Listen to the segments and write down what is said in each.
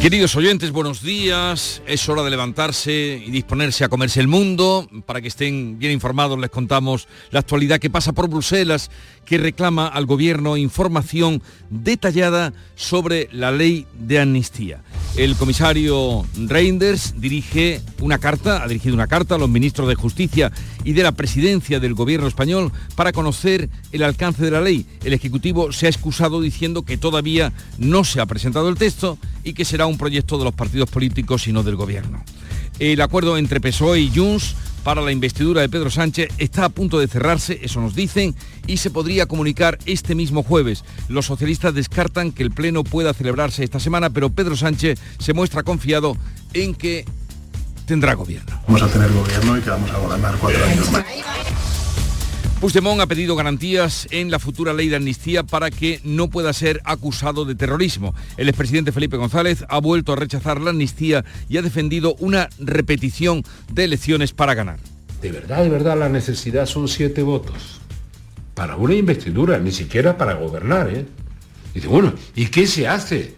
Queridos oyentes, buenos días. Es hora de levantarse y disponerse a comerse el mundo. Para que estén bien informados, les contamos la actualidad que pasa por Bruselas, que reclama al gobierno información detallada sobre la ley de amnistía. El comisario Reinders dirige una carta, ha dirigido una carta a los ministros de Justicia y de la presidencia del gobierno español para conocer el alcance de la ley. El Ejecutivo se ha excusado diciendo que todavía no se ha presentado el texto y que será un proyecto de los partidos políticos y no del gobierno. El acuerdo entre PSOE y Junts para la investidura de Pedro Sánchez está a punto de cerrarse, eso nos dicen, y se podría comunicar este mismo jueves. Los socialistas descartan que el Pleno pueda celebrarse esta semana, pero Pedro Sánchez se muestra confiado en que tendrá gobierno. Vamos a tener gobierno y que vamos a gobernar cuatro años más. Puigdemont ha pedido garantías en la futura ley de amnistía para que no pueda ser acusado de terrorismo. El expresidente Felipe González ha vuelto a rechazar la amnistía y ha defendido una repetición de elecciones para ganar. De verdad, de verdad, la necesidad son siete votos. Para una investidura, ni siquiera para gobernar, ¿eh? dice, bueno, ¿y qué se hace?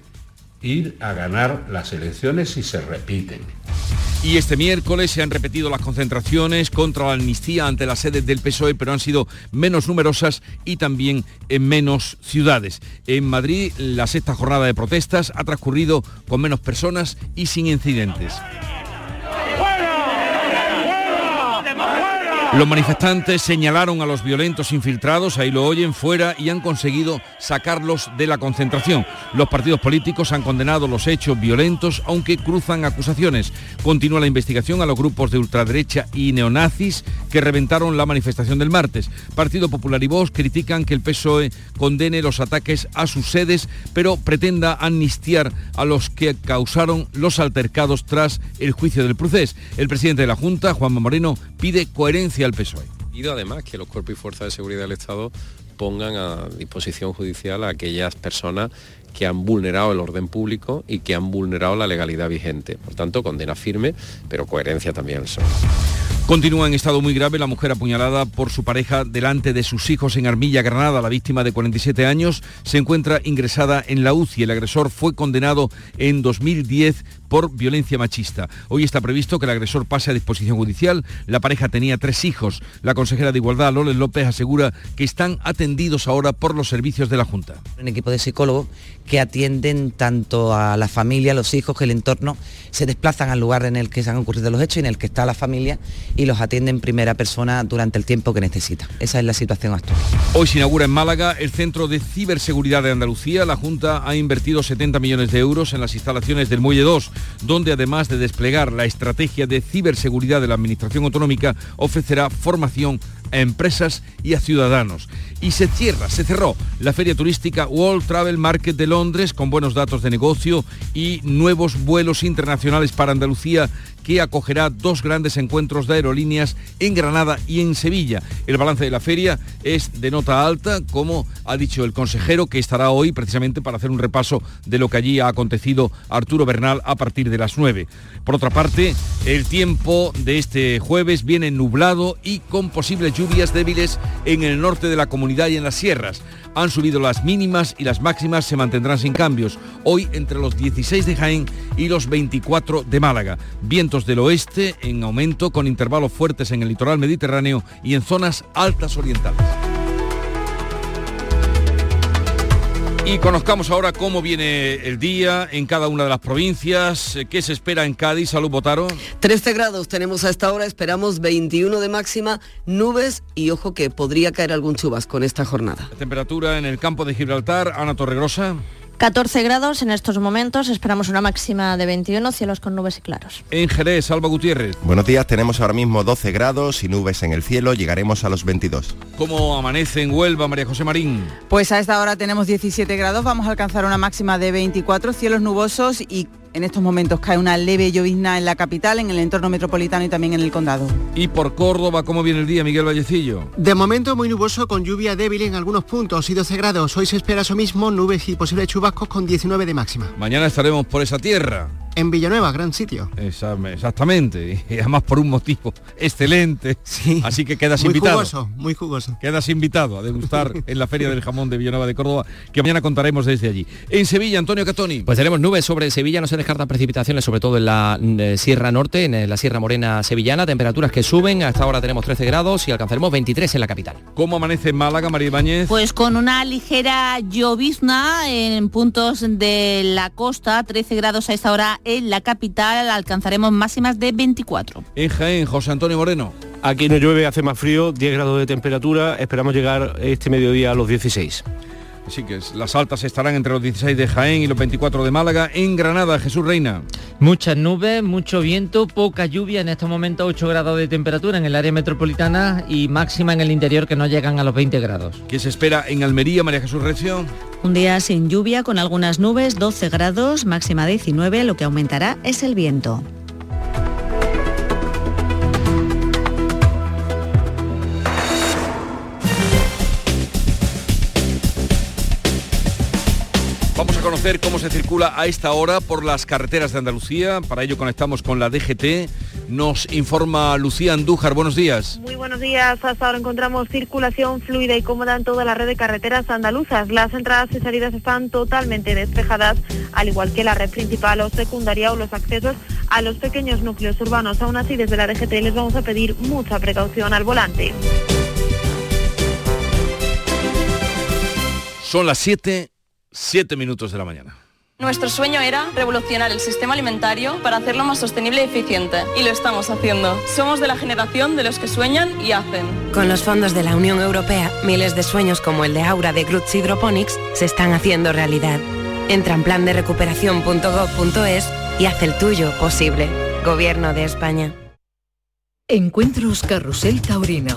Ir a ganar las elecciones si se repiten. Y este miércoles se han repetido las concentraciones contra la amnistía ante las sedes del PSOE, pero han sido menos numerosas y también en menos ciudades. En Madrid, la sexta jornada de protestas ha transcurrido con menos personas y sin incidentes. Los manifestantes señalaron a los violentos infiltrados, ahí lo oyen, fuera y han conseguido sacarlos de la concentración. Los partidos políticos han condenado los hechos violentos, aunque cruzan acusaciones. Continúa la investigación a los grupos de ultraderecha y neonazis que reventaron la manifestación del martes. Partido Popular y Vox critican que el PSOE condene los ataques a sus sedes, pero pretenda amnistiar a los que causaron los altercados tras el juicio del procés. El presidente de la Junta, Juanma Moreno, pide coherencia al PSOE. Pido además que los cuerpos y fuerzas de seguridad del Estado pongan a disposición judicial a aquellas personas que han vulnerado el orden público y que han vulnerado la legalidad vigente. Por tanto, condena firme, pero coherencia también al PSOE. Continúa en estado muy grave la mujer apuñalada por su pareja delante de sus hijos en Armilla, Granada. La víctima de 47 años se encuentra ingresada en la UCI. El agresor fue condenado en 2010 por violencia machista. Hoy está previsto que el agresor pase a disposición judicial. La pareja tenía tres hijos. La consejera de Igualdad, Loles López, asegura que están atendidos ahora por los servicios de la Junta. Un equipo de psicólogos que atienden tanto a la familia, a los hijos, que el entorno se desplazan al lugar en el que se han ocurrido los hechos y en el que está la familia y los atienden en primera persona durante el tiempo que necesita. Esa es la situación actual. Hoy se inaugura en Málaga el Centro de Ciberseguridad de Andalucía. La Junta ha invertido 70 millones de euros en las instalaciones del Muelle 2 donde además de desplegar la estrategia de ciberseguridad de la Administración Autonómica, ofrecerá formación a empresas y a ciudadanos. Y se cierra, se cerró la feria turística World Travel Market de Londres con buenos datos de negocio y nuevos vuelos internacionales para Andalucía que acogerá dos grandes encuentros de aerolíneas en Granada y en Sevilla. El balance de la feria es de nota alta, como ha dicho el consejero, que estará hoy precisamente para hacer un repaso de lo que allí ha acontecido Arturo Bernal a partir de las 9. Por otra parte, el tiempo de este jueves viene nublado y con posibles lluvias débiles en el norte de la comunidad y en las sierras. Han subido las mínimas y las máximas se mantendrán sin cambios. Hoy entre los 16 de Jaén y los 24 de Málaga. Vientos del oeste en aumento con intervalos fuertes en el litoral mediterráneo y en zonas altas orientales. Y conozcamos ahora cómo viene el día en cada una de las provincias, qué se espera en Cádiz, Salud Botaro. 13 grados tenemos a esta hora, esperamos 21 de máxima, nubes y ojo que podría caer algún chubasco en esta jornada. La temperatura en el campo de Gibraltar, Ana Torregrosa. 14 grados en estos momentos, esperamos una máxima de 21, cielos con nubes y claros. En Jerez, Alba Gutiérrez. Buenos días, tenemos ahora mismo 12 grados y nubes en el cielo, llegaremos a los 22. ¿Cómo amanece en Huelva, María José Marín? Pues a esta hora tenemos 17 grados, vamos a alcanzar una máxima de 24, cielos nubosos y En estos momentos cae una leve llovizna en la capital, en el entorno metropolitano y también en el condado. Y por Córdoba, ¿cómo viene el día, Miguel Vallecillo? De momento muy nuboso con lluvia débil en algunos puntos y 12 grados. Hoy se espera eso mismo, nubes y posibles chubascos con 19 de máxima. Mañana estaremos por esa tierra. En Villanueva, gran sitio. Exactamente, y además por un motivo excelente. Sí. Así que quedas muy invitado. Muy jugoso, muy jugoso. Quedas invitado a degustar en la Feria del Jamón de Villanueva de Córdoba, que mañana contaremos desde allí. En Sevilla, Antonio Catoni. Pues tenemos nubes sobre Sevilla, no se descartan precipitaciones, sobre todo en la eh, Sierra Norte, en eh, la Sierra Morena sevillana, temperaturas que suben, hasta ahora tenemos 13 grados y alcanzaremos 23 en la capital. ¿Cómo amanece en Málaga, María Ibáñez? Pues con una ligera llovizna en puntos de la costa, 13 grados a esta hora en la capital alcanzaremos máximas de 24. En Jaén, José Antonio Moreno. Aquí no llueve, hace más frío, 10 grados de temperatura, esperamos llegar este mediodía a los 16. Así que las altas estarán entre los 16 de Jaén y los 24 de Málaga. En Granada, Jesús Reina. Muchas nubes, mucho viento, poca lluvia, en estos momentos 8 grados de temperatura en el área metropolitana y máxima en el interior que no llegan a los 20 grados. ¿Qué se espera en Almería, María Jesús Recio? Un día sin lluvia, con algunas nubes, 12 grados, máxima 19, lo que aumentará es el viento. Conocer cómo se circula a esta hora por las carreteras de Andalucía. Para ello conectamos con la DGT. Nos informa Lucía Andújar. Buenos días. Muy buenos días. Hasta ahora encontramos circulación fluida y cómoda en toda la red de carreteras andaluzas. Las entradas y salidas están totalmente despejadas, al igual que la red principal o secundaria o los accesos a los pequeños núcleos urbanos. Aún así, desde la DGT les vamos a pedir mucha precaución al volante. Son las 7 7 minutos de la mañana. Nuestro sueño era revolucionar el sistema alimentario para hacerlo más sostenible y eficiente. Y lo estamos haciendo. Somos de la generación de los que sueñan y hacen. Con los fondos de la Unión Europea, miles de sueños como el de Aura de Groots Hydroponics se están haciendo realidad. Entra en plan de recuperación.gov.es y haz el tuyo posible. Gobierno de España. Encuentros Carrusel Taurino.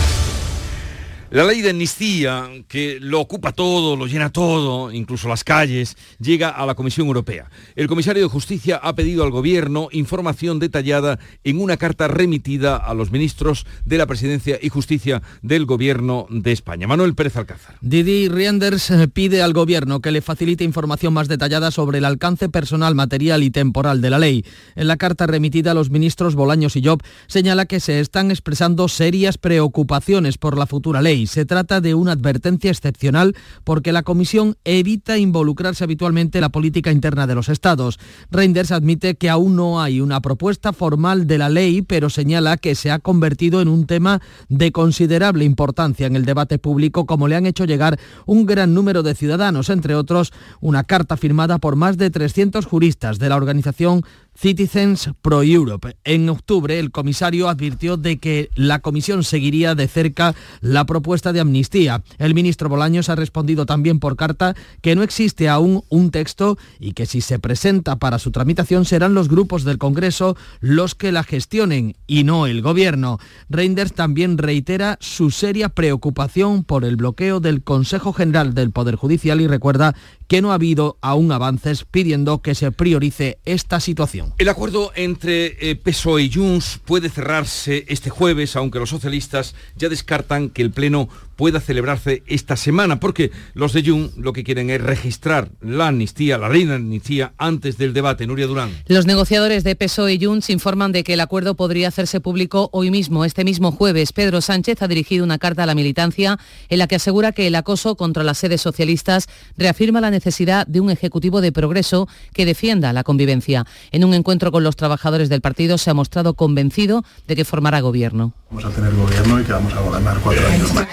La ley de amnistía, que lo ocupa todo, lo llena todo, incluso las calles, llega a la Comisión Europea. El comisario de Justicia ha pedido al Gobierno información detallada en una carta remitida a los ministros de la Presidencia y Justicia del Gobierno de España. Manuel Pérez Alcázar. Didi Rienders pide al Gobierno que le facilite información más detallada sobre el alcance personal, material y temporal de la ley. En la carta remitida a los ministros Bolaños y Job señala que se están expresando serias preocupaciones por la futura ley se trata de una advertencia excepcional porque la Comisión evita involucrarse habitualmente en la política interna de los Estados. Reinders admite que aún no hay una propuesta formal de la ley, pero señala que se ha convertido en un tema de considerable importancia en el debate público, como le han hecho llegar un gran número de ciudadanos, entre otros una carta firmada por más de 300 juristas de la organización Citizens Pro Europe. En octubre, el comisario advirtió de que la comisión seguiría de cerca la propuesta de amnistía. El ministro Bolaños ha respondido también por carta que no existe aún un texto y que si se presenta para su tramitación serán los grupos del Congreso los que la gestionen y no el gobierno. Reinders también reitera su seria preocupación por el bloqueo del Consejo General del Poder Judicial y recuerda que no ha habido aún avances pidiendo que se priorice esta situación. El acuerdo entre eh, PSOE y Junts puede cerrarse este jueves, aunque los socialistas ya descartan que el Pleno pueda celebrarse esta semana, porque los de Junts lo que quieren es registrar la amnistía, la ley de amnistía, antes del debate. Nuria Durán. Los negociadores de PSOE y Junts informan de que el acuerdo podría hacerse público hoy mismo, este mismo jueves. Pedro Sánchez ha dirigido una carta a la militancia en la que asegura que el acoso contra las sedes socialistas reafirma la necesidad de un ejecutivo de progreso que defienda la convivencia. En un encuentro con los trabajadores del partido se ha mostrado convencido de que formará gobierno. Vamos a tener gobierno y que vamos a gobernar cuatro años más.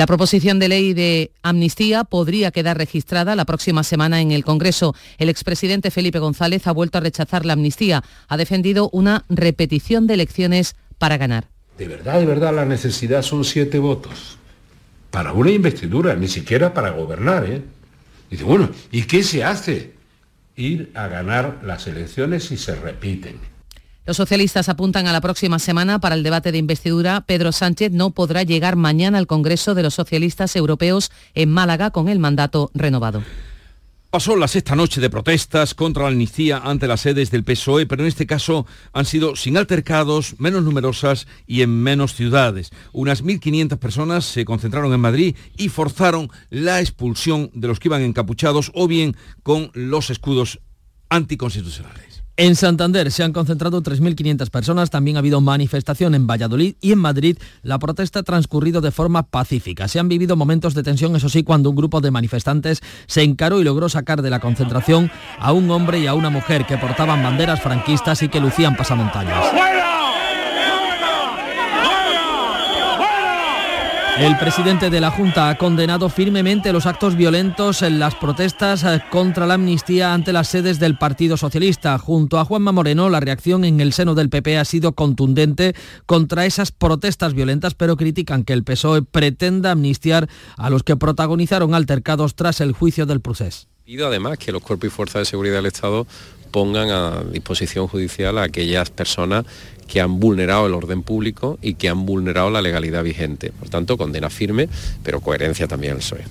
La proposición de ley de amnistía podría quedar registrada la próxima semana en el Congreso. El expresidente Felipe González ha vuelto a rechazar la amnistía. Ha defendido una repetición de elecciones para ganar. De verdad, de verdad, la necesidad son siete votos. Para una investidura, ni siquiera para gobernar. ¿eh? Dice, bueno, ¿y qué se hace? Ir a ganar las elecciones si se repiten. Los socialistas apuntan a la próxima semana para el debate de investidura. Pedro Sánchez no podrá llegar mañana al Congreso de los Socialistas Europeos en Málaga con el mandato renovado. Pasó la sexta noche de protestas contra la amnistía ante las sedes del PSOE, pero en este caso han sido sin altercados, menos numerosas y en menos ciudades. Unas 1.500 personas se concentraron en Madrid y forzaron la expulsión de los que iban encapuchados o bien con los escudos anticonstitucionales. En Santander se han concentrado 3.500 personas, también ha habido manifestación en Valladolid y en Madrid la protesta ha transcurrido de forma pacífica. Se han vivido momentos de tensión, eso sí, cuando un grupo de manifestantes se encaró y logró sacar de la concentración a un hombre y a una mujer que portaban banderas franquistas y que lucían pasamontañas. El presidente de la Junta ha condenado firmemente los actos violentos en las protestas eh, contra la amnistía ante las sedes del Partido Socialista. Junto a Juanma Moreno, la reacción en el seno del PP ha sido contundente contra esas protestas violentas, pero critican que el PSOE pretenda amnistiar a los que protagonizaron altercados tras el juicio del procés. Pido además que los cuerpos y fuerzas de seguridad del Estado pongan a disposición judicial a aquellas personas que han vulnerado el orden público y que han vulnerado la legalidad vigente. Por tanto, condena firme, pero coherencia también al PSOE.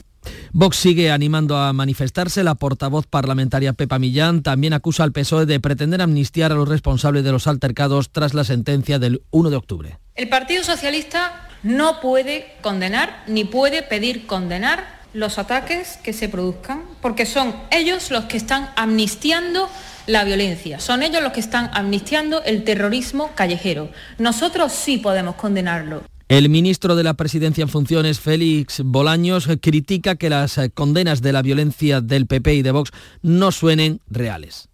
Vox sigue animando a manifestarse. La portavoz parlamentaria Pepa Millán también acusa al PSOE de pretender amnistiar a los responsables de los altercados tras la sentencia del 1 de octubre. El Partido Socialista no puede condenar ni puede pedir condenar los ataques que se produzcan, porque son ellos los que están amnistiando la violencia. Son ellos los que están amnistiando el terrorismo callejero. Nosotros sí podemos condenarlo. El ministro de la Presidencia en funciones, Félix Bolaños, critica que las condenas de la violencia del PP y de Vox no suenen reales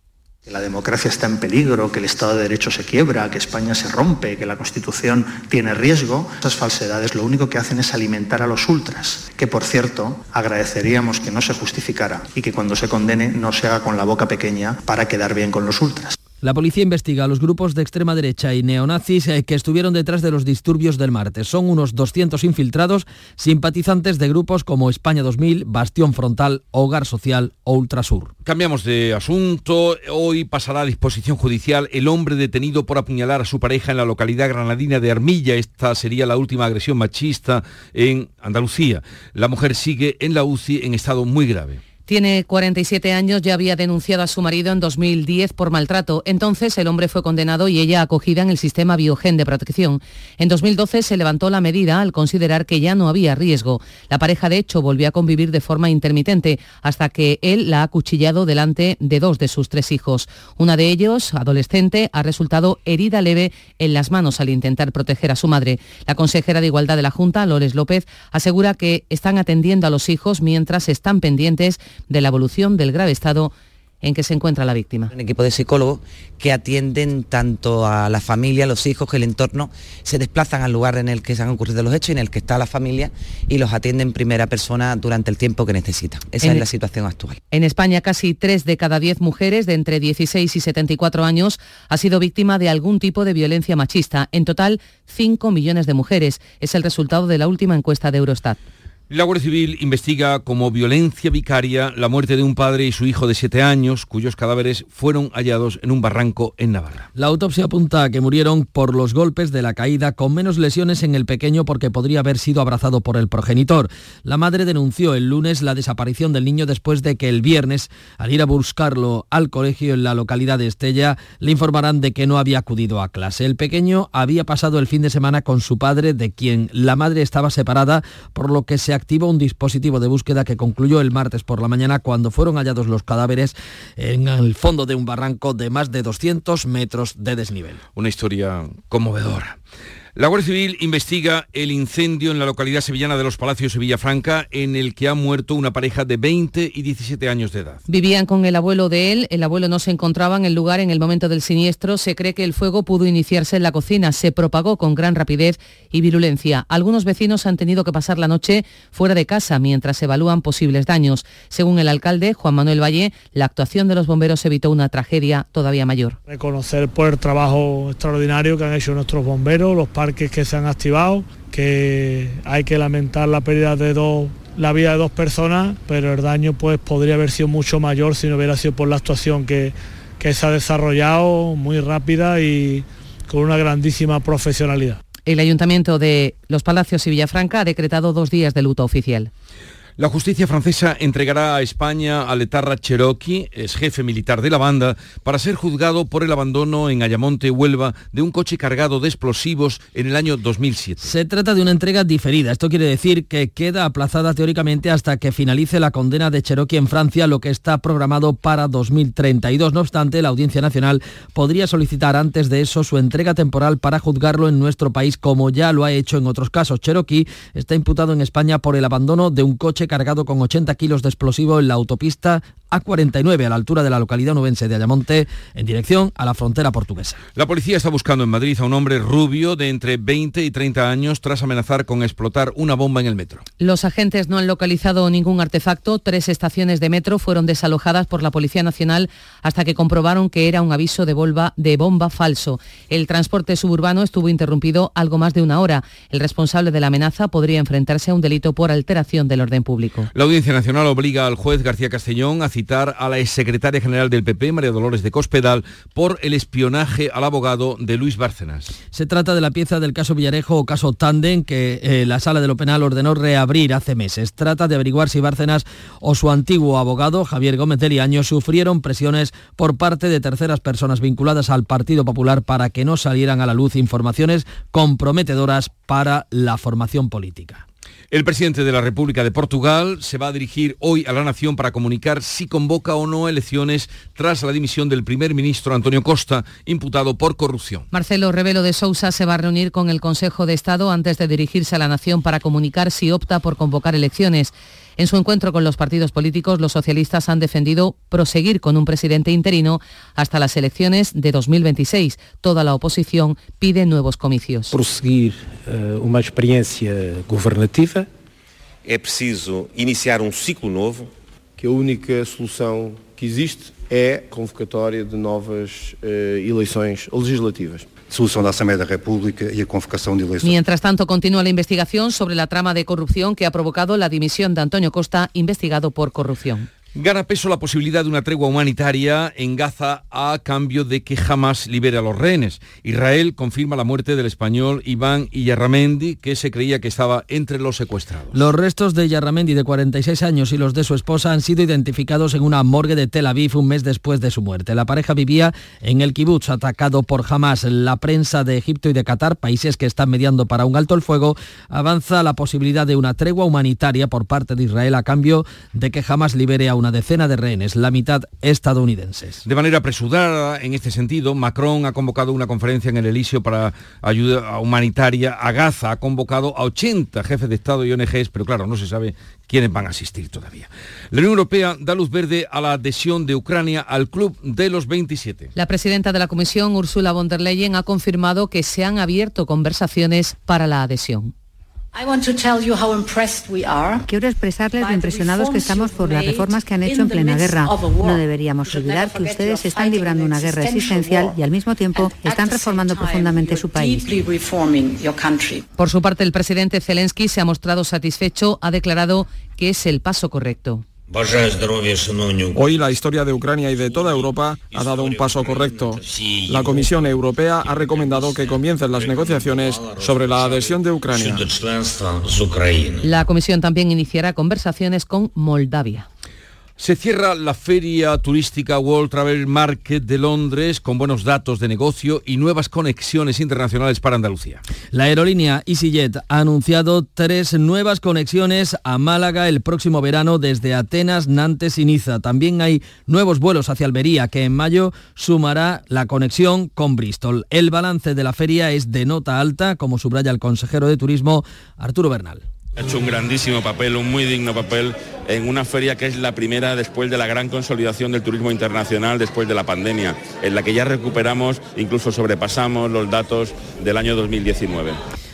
que la democracia está en peligro, que el Estado de Derecho se quiebra, que España se rompe, que la Constitución tiene riesgo, esas falsedades lo único que hacen es alimentar a los ultras, que por cierto agradeceríamos que no se justificara y que cuando se condene no se haga con la boca pequeña para quedar bien con los ultras. La policía investiga a los grupos de extrema derecha y neonazis eh, que estuvieron detrás de los disturbios del martes. Son unos 200 infiltrados, simpatizantes de grupos como España 2000, Bastión Frontal, Hogar Social o Ultrasur. Cambiamos de asunto. Hoy pasará a disposición judicial el hombre detenido por apuñalar a su pareja en la localidad granadina de Armilla. Esta sería la última agresión machista en Andalucía. La mujer sigue en la UCI en estado muy grave. Tiene 47 años, ya había denunciado a su marido en 2010 por maltrato. Entonces el hombre fue condenado y ella acogida en el sistema Biogen de protección. En 2012 se levantó la medida al considerar que ya no había riesgo. La pareja de hecho volvió a convivir de forma intermitente hasta que él la ha cuchillado delante de dos de sus tres hijos. Una de ellos, adolescente, ha resultado herida leve en las manos al intentar proteger a su madre. La consejera de Igualdad de la Junta, Lores López, asegura que están atendiendo a los hijos mientras están pendientes de la evolución del grave estado en que se encuentra la víctima. Un equipo de psicólogos que atienden tanto a la familia, a los hijos, que el entorno se desplazan al lugar en el que se han ocurrido los hechos y en el que está la familia y los atienden en primera persona durante el tiempo que necesitan. Esa es la situación actual. En España casi 3 de cada 10 mujeres de entre 16 y 74 años ha sido víctima de algún tipo de violencia machista. En total, 5 millones de mujeres. Es el resultado de la última encuesta de Eurostat. La Guardia Civil investiga como violencia vicaria la muerte de un padre y su hijo de siete años, cuyos cadáveres fueron hallados en un barranco en Navarra. La autopsia apunta a que murieron por los golpes de la caída, con menos lesiones en el pequeño porque podría haber sido abrazado por el progenitor. La madre denunció el lunes la desaparición del niño después de que el viernes, al ir a buscarlo al colegio en la localidad de Estella, le informarán de que no había acudido a clase. El pequeño había pasado el fin de semana con su padre, de quien la madre estaba separada, por lo que se activó un dispositivo de búsqueda que concluyó el martes por la mañana cuando fueron hallados los cadáveres en el fondo de un barranco de más de 200 metros de desnivel. Una historia conmovedora. La Guardia Civil investiga el incendio en la localidad sevillana de Los Palacios y Villafranca, en el que ha muerto una pareja de 20 y 17 años de edad. Vivían con el abuelo de él, el abuelo no se encontraba en el lugar en el momento del siniestro, se cree que el fuego pudo iniciarse en la cocina, se propagó con gran rapidez y virulencia. Algunos vecinos han tenido que pasar la noche fuera de casa mientras se evalúan posibles daños. Según el alcalde, Juan Manuel Valle, la actuación de los bomberos evitó una tragedia todavía mayor. Reconocer por el trabajo extraordinario que han hecho nuestros bomberos, los que se han activado, que hay que lamentar la pérdida de dos la vida de dos personas, pero el daño pues podría haber sido mucho mayor si no hubiera sido por la actuación que, que se ha desarrollado muy rápida y con una grandísima profesionalidad. El Ayuntamiento de Los Palacios y Villafranca ha decretado dos días de luto oficial. La justicia francesa entregará a España a Letarra Cherokee, es jefe militar de la banda, para ser juzgado por el abandono en Ayamonte, Huelva, de un coche cargado de explosivos en el año 2007. Se trata de una entrega diferida. Esto quiere decir que queda aplazada teóricamente hasta que finalice la condena de Cherokee en Francia, lo que está programado para 2032. No obstante, la Audiencia Nacional podría solicitar antes de eso su entrega temporal para juzgarlo en nuestro país, como ya lo ha hecho en otros casos. Cherokee está imputado en España por el abandono de un coche cargado con 80 kilos de explosivo en la autopista A49 a la altura de la localidad nubense de Ayamonte en dirección a la frontera portuguesa. La policía está buscando en Madrid a un hombre rubio de entre 20 y 30 años tras amenazar con explotar una bomba en el metro. Los agentes no han localizado ningún artefacto. Tres estaciones de metro fueron desalojadas por la Policía Nacional hasta que comprobaron que era un aviso de, bomba, de bomba falso. El transporte suburbano estuvo interrumpido algo más de una hora. El responsable de la amenaza podría enfrentarse a un delito por alteración del orden público. La Audiencia Nacional obliga al juez García Castellón a citar a la exsecretaria general del PP, María Dolores de Cospedal, por el espionaje al abogado de Luis Bárcenas. Se trata de la pieza del caso Villarejo o caso Tanden que eh, la Sala de lo Penal ordenó reabrir hace meses. Trata de averiguar si Bárcenas o su antiguo abogado, Javier Gómez de Liaño, sufrieron presiones por parte de terceras personas vinculadas al Partido Popular para que no salieran a la luz informaciones comprometedoras para la formación política. El presidente de la República de Portugal se va a dirigir hoy a la nación para comunicar si convoca o no elecciones tras la dimisión del primer ministro Antonio Costa, imputado por corrupción. Marcelo Rebelo de Sousa se va a reunir con el Consejo de Estado antes de dirigirse a la nación para comunicar si opta por convocar elecciones. En su encuentro con los partidos políticos, los socialistas han defendido proseguir con un presidente interino hasta las elecciones de 2026. Toda la oposición pide nuevos comicios. Proseguir uh, uma experiência governativa. É preciso iniciar um ciclo novo. Que a única solução que existe é a convocatória de novas uh, eleições legislativas. Mientras tanto, continúa la investigación sobre la trama de corrupción que ha provocado la dimisión de Antonio Costa, investigado por corrupción. Gana peso la posibilidad de una tregua humanitaria en Gaza a cambio de que Hamas libere a los rehenes. Israel confirma la muerte del español Iván Iyarramendi, que se creía que estaba entre los secuestrados. Los restos de Iyarramendi, de 46 años, y los de su esposa han sido identificados en una morgue de Tel Aviv un mes después de su muerte. La pareja vivía en el kibutz atacado por Hamas. La prensa de Egipto y de Qatar, países que están mediando para un alto el fuego, avanza la posibilidad de una tregua humanitaria por parte de Israel a cambio de que Hamas libere a una decena de rehenes, la mitad estadounidenses. De manera apresurada, en este sentido, Macron ha convocado una conferencia en el Elíseo para ayuda humanitaria a Gaza. Ha convocado a 80 jefes de Estado y ONGs, pero claro, no se sabe quiénes van a asistir todavía. La Unión Europea da luz verde a la adhesión de Ucrania al Club de los 27. La presidenta de la Comisión, Ursula von der Leyen, ha confirmado que se han abierto conversaciones para la adhesión. Quiero expresarles lo impresionados que estamos por las reformas que han hecho en plena guerra. No deberíamos olvidar que ustedes están librando una guerra existencial y al mismo tiempo están reformando profundamente su país. Por su parte, el presidente Zelensky se ha mostrado satisfecho, ha declarado que es el paso correcto. Hoy la historia de Ucrania y de toda Europa ha dado un paso correcto. La Comisión Europea ha recomendado que comiencen las negociaciones sobre la adhesión de Ucrania. La Comisión también iniciará conversaciones con Moldavia. Se cierra la feria turística World Travel Market de Londres con buenos datos de negocio y nuevas conexiones internacionales para Andalucía. La aerolínea EasyJet ha anunciado tres nuevas conexiones a Málaga el próximo verano desde Atenas, Nantes y Niza. También hay nuevos vuelos hacia Almería que en mayo sumará la conexión con Bristol. El balance de la feria es de nota alta, como subraya el consejero de Turismo Arturo Bernal. Ha hecho un grandísimo papel, un muy digno papel en una feria que es la primera después de la gran consolidación del turismo internacional después de la pandemia, en la que ya recuperamos, incluso sobrepasamos los datos del año 2019.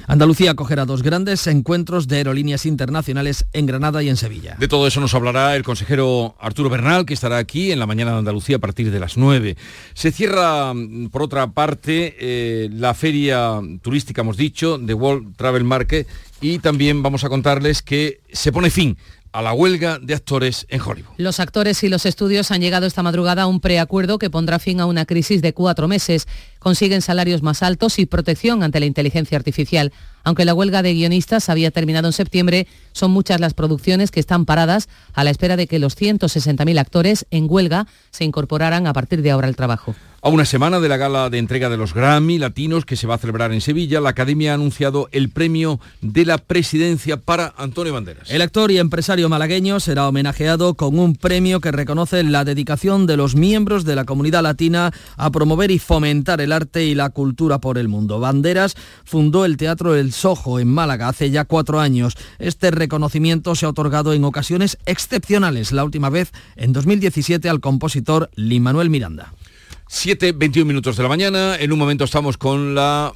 Andalucía acogerá dos grandes encuentros de aerolíneas internacionales en Granada y en Sevilla. De todo eso nos hablará el consejero Arturo Bernal, que estará aquí en la mañana de Andalucía a partir de las 9. Se cierra, mm, por otra parte, eh, la feria turística, hemos dicho, de World Travel Market, y también vamos a contarles que se pone fin a la huelga de actores en Hollywood. Los actores y los estudios han llegado esta madrugada a un preacuerdo que pondrá fin a una crisis de cuatro meses. Consiguen salarios más altos y protección ante la inteligencia artificial. Aunque la huelga de guionistas había terminado en septiembre, son muchas las producciones que están paradas a la espera de que los 160.000 actores en huelga se incorporaran a partir de ahora al trabajo. A una semana de la gala de entrega de los Grammy Latinos que se va a celebrar en Sevilla, la Academia ha anunciado el premio de la presidencia para Antonio Banderas. El actor y empresario malagueño será homenajeado con un premio que reconoce la dedicación de los miembros de la comunidad latina a promover y fomentar el arte y la cultura por el mundo. Banderas fundó el Teatro El Sojo en Málaga hace ya cuatro años. Este reconocimiento se ha otorgado en ocasiones excepcionales, la última vez en 2017 al compositor Lin Manuel Miranda. 7, 21 minutos de la mañana. En un momento estamos con la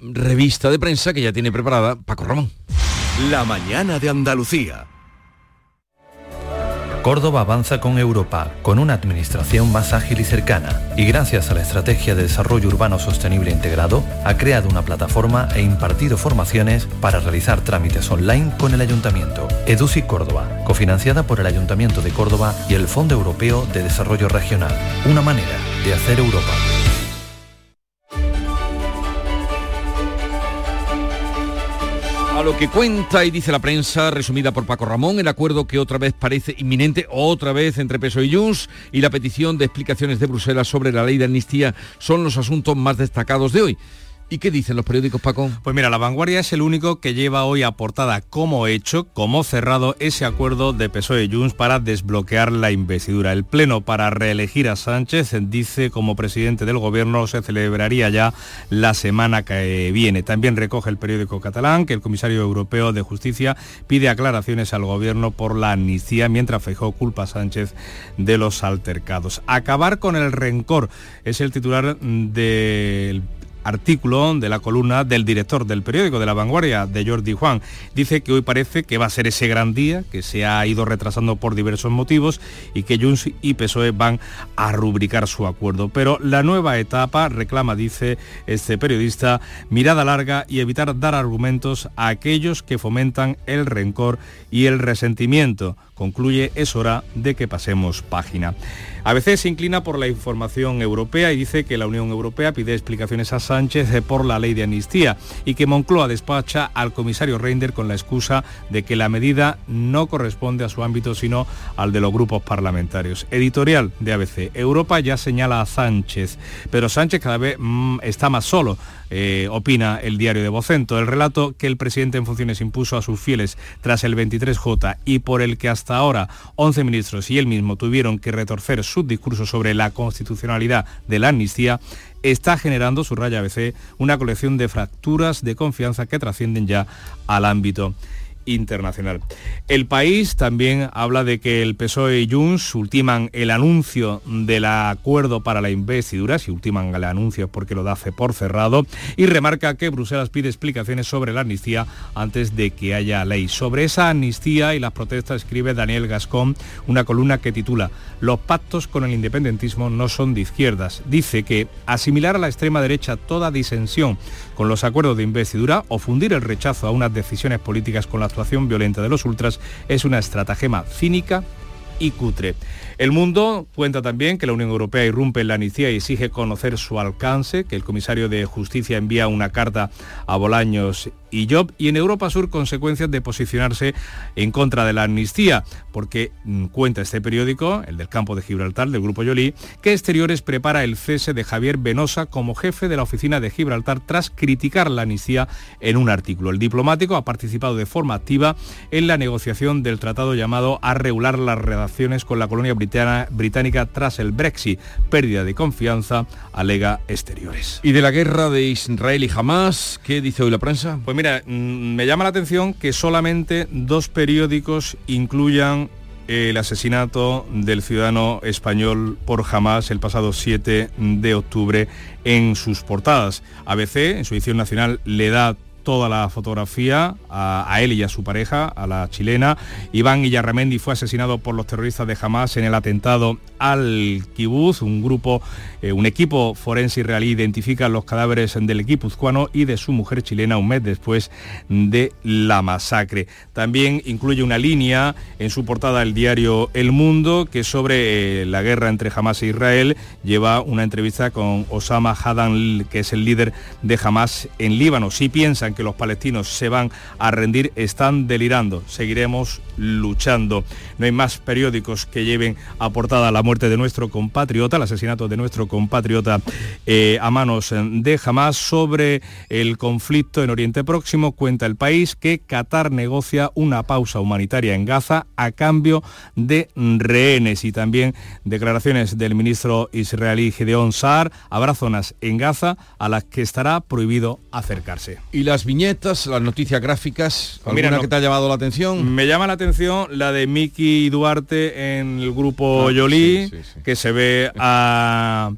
revista de prensa que ya tiene preparada Paco Ramón. La mañana de Andalucía. Córdoba avanza con Europa, con una administración más ágil y cercana, y gracias a la Estrategia de Desarrollo Urbano Sostenible Integrado, ha creado una plataforma e impartido formaciones para realizar trámites online con el Ayuntamiento. EDUSI Córdoba, cofinanciada por el Ayuntamiento de Córdoba y el Fondo Europeo de Desarrollo Regional. Una manera de hacer Europa. A lo que cuenta y dice la prensa, resumida por Paco Ramón, el acuerdo que otra vez parece inminente, otra vez entre PSOE y Junts, y la petición de explicaciones de Bruselas sobre la ley de amnistía son los asuntos más destacados de hoy. ¿Y qué dicen los periódicos, Paco? Pues mira, La Vanguardia es el único que lleva hoy a portada como hecho, como cerrado, ese acuerdo de PSOE y Junts para desbloquear la investidura. El pleno para reelegir a Sánchez, dice, como presidente del gobierno, se celebraría ya la semana que viene. También recoge el periódico catalán que el comisario europeo de justicia pide aclaraciones al gobierno por la amnistía, mientras fijó culpa a Sánchez de los altercados. Acabar con el rencor es el titular del artículo de la columna del director del periódico de La Vanguardia, de Jordi Juan. Dice que hoy parece que va a ser ese gran día, que se ha ido retrasando por diversos motivos y que Junts y PSOE van a rubricar su acuerdo. Pero la nueva etapa reclama, dice este periodista, mirada larga y evitar dar argumentos a aquellos que fomentan el rencor y el resentimiento. Concluye, es hora de que pasemos página. A veces se inclina por la información europea y dice que la Unión Europea pide explicaciones a Sánchez por la ley de amnistía y que Moncloa despacha al comisario Reinders con la excusa de que la medida no corresponde a su ámbito sino al de los grupos parlamentarios. Editorial de ABC. Europa ya señala a Sánchez, pero Sánchez cada vez mm, está más solo. Eh, opina el diario de Vocento. El relato que el presidente en funciones impuso a sus fieles tras el 23J y por el que hasta ahora 11 ministros y él mismo tuvieron que retorcer su discurso sobre la constitucionalidad de la amnistía, está generando, su raya ABC, una colección de fracturas de confianza que trascienden ya al ámbito internacional. El país también habla de que el PSOE y Junts ultiman el anuncio del acuerdo para la investidura, si ultiman el anuncio porque lo da fe por cerrado, y remarca que Bruselas pide explicaciones sobre la amnistía antes de que haya ley. Sobre esa amnistía y las protestas escribe Daniel Gascón una columna que titula Los pactos con el independentismo no son de izquierdas. Dice que asimilar a la extrema derecha toda disensión con los acuerdos de investidura o fundir el rechazo a unas decisiones políticas con la actuación violenta de los ultras es una estratagema cínica y cutre. El mundo cuenta también que la Unión Europea irrumpe en la amnistía y exige conocer su alcance, que el comisario de Justicia envía una carta a Bolaños y Job y en Europa Sur consecuencias de posicionarse en contra de la amnistía, porque mm, cuenta este periódico, el del campo de Gibraltar, del Grupo Yoli, que Exteriores prepara el cese de Javier Venosa como jefe de la oficina de Gibraltar tras criticar la amnistía en un artículo. El diplomático ha participado de forma activa en la negociación del tratado llamado a regular las relaciones con la colonia británica tras el Brexit. Pérdida de confianza, alega Exteriores. ¿Y de la guerra de Israel y Hamas, qué dice hoy la prensa? Pues mira, mm, me llama la atención que solamente dos periódicos incluyan el asesinato del ciudadano español por Hamas el pasado 7 de octubre en sus portadas. ABC, en su edición nacional, le da toda la fotografía a, él y a su pareja, a la chilena. Iván Illarramendi fue asesinado por los terroristas de Hamas en el atentado al Kibuz. Un grupo, eh, un equipo forense israelí identifica los cadáveres del guipuzcoano y de su mujer chilena un mes después de la masacre. También incluye una línea en su portada el diario El Mundo que sobre eh, la guerra entre Hamas e Israel lleva una entrevista con Osama Hadan, que es el líder de Hamas en Líbano. Si piensan que los palestinos se van a rendir están delirando. Seguiremos luchando. No hay más periódicos que lleven a portada la muerte de nuestro compatriota, el asesinato de nuestro compatriota eh, a manos de Hamas. Sobre el conflicto en Oriente Próximo, cuenta el país que Qatar negocia una pausa humanitaria en Gaza a cambio de rehenes y también declaraciones del ministro israelí Gedeon Saar. Habrá zonas en Gaza a las que estará prohibido acercarse. ¿Y las viñetas, las noticias gráficas, alguna que te ha llamado la atención? Me llama la atención la de Miki Duarte en el grupo ah, Yoli, que se ve a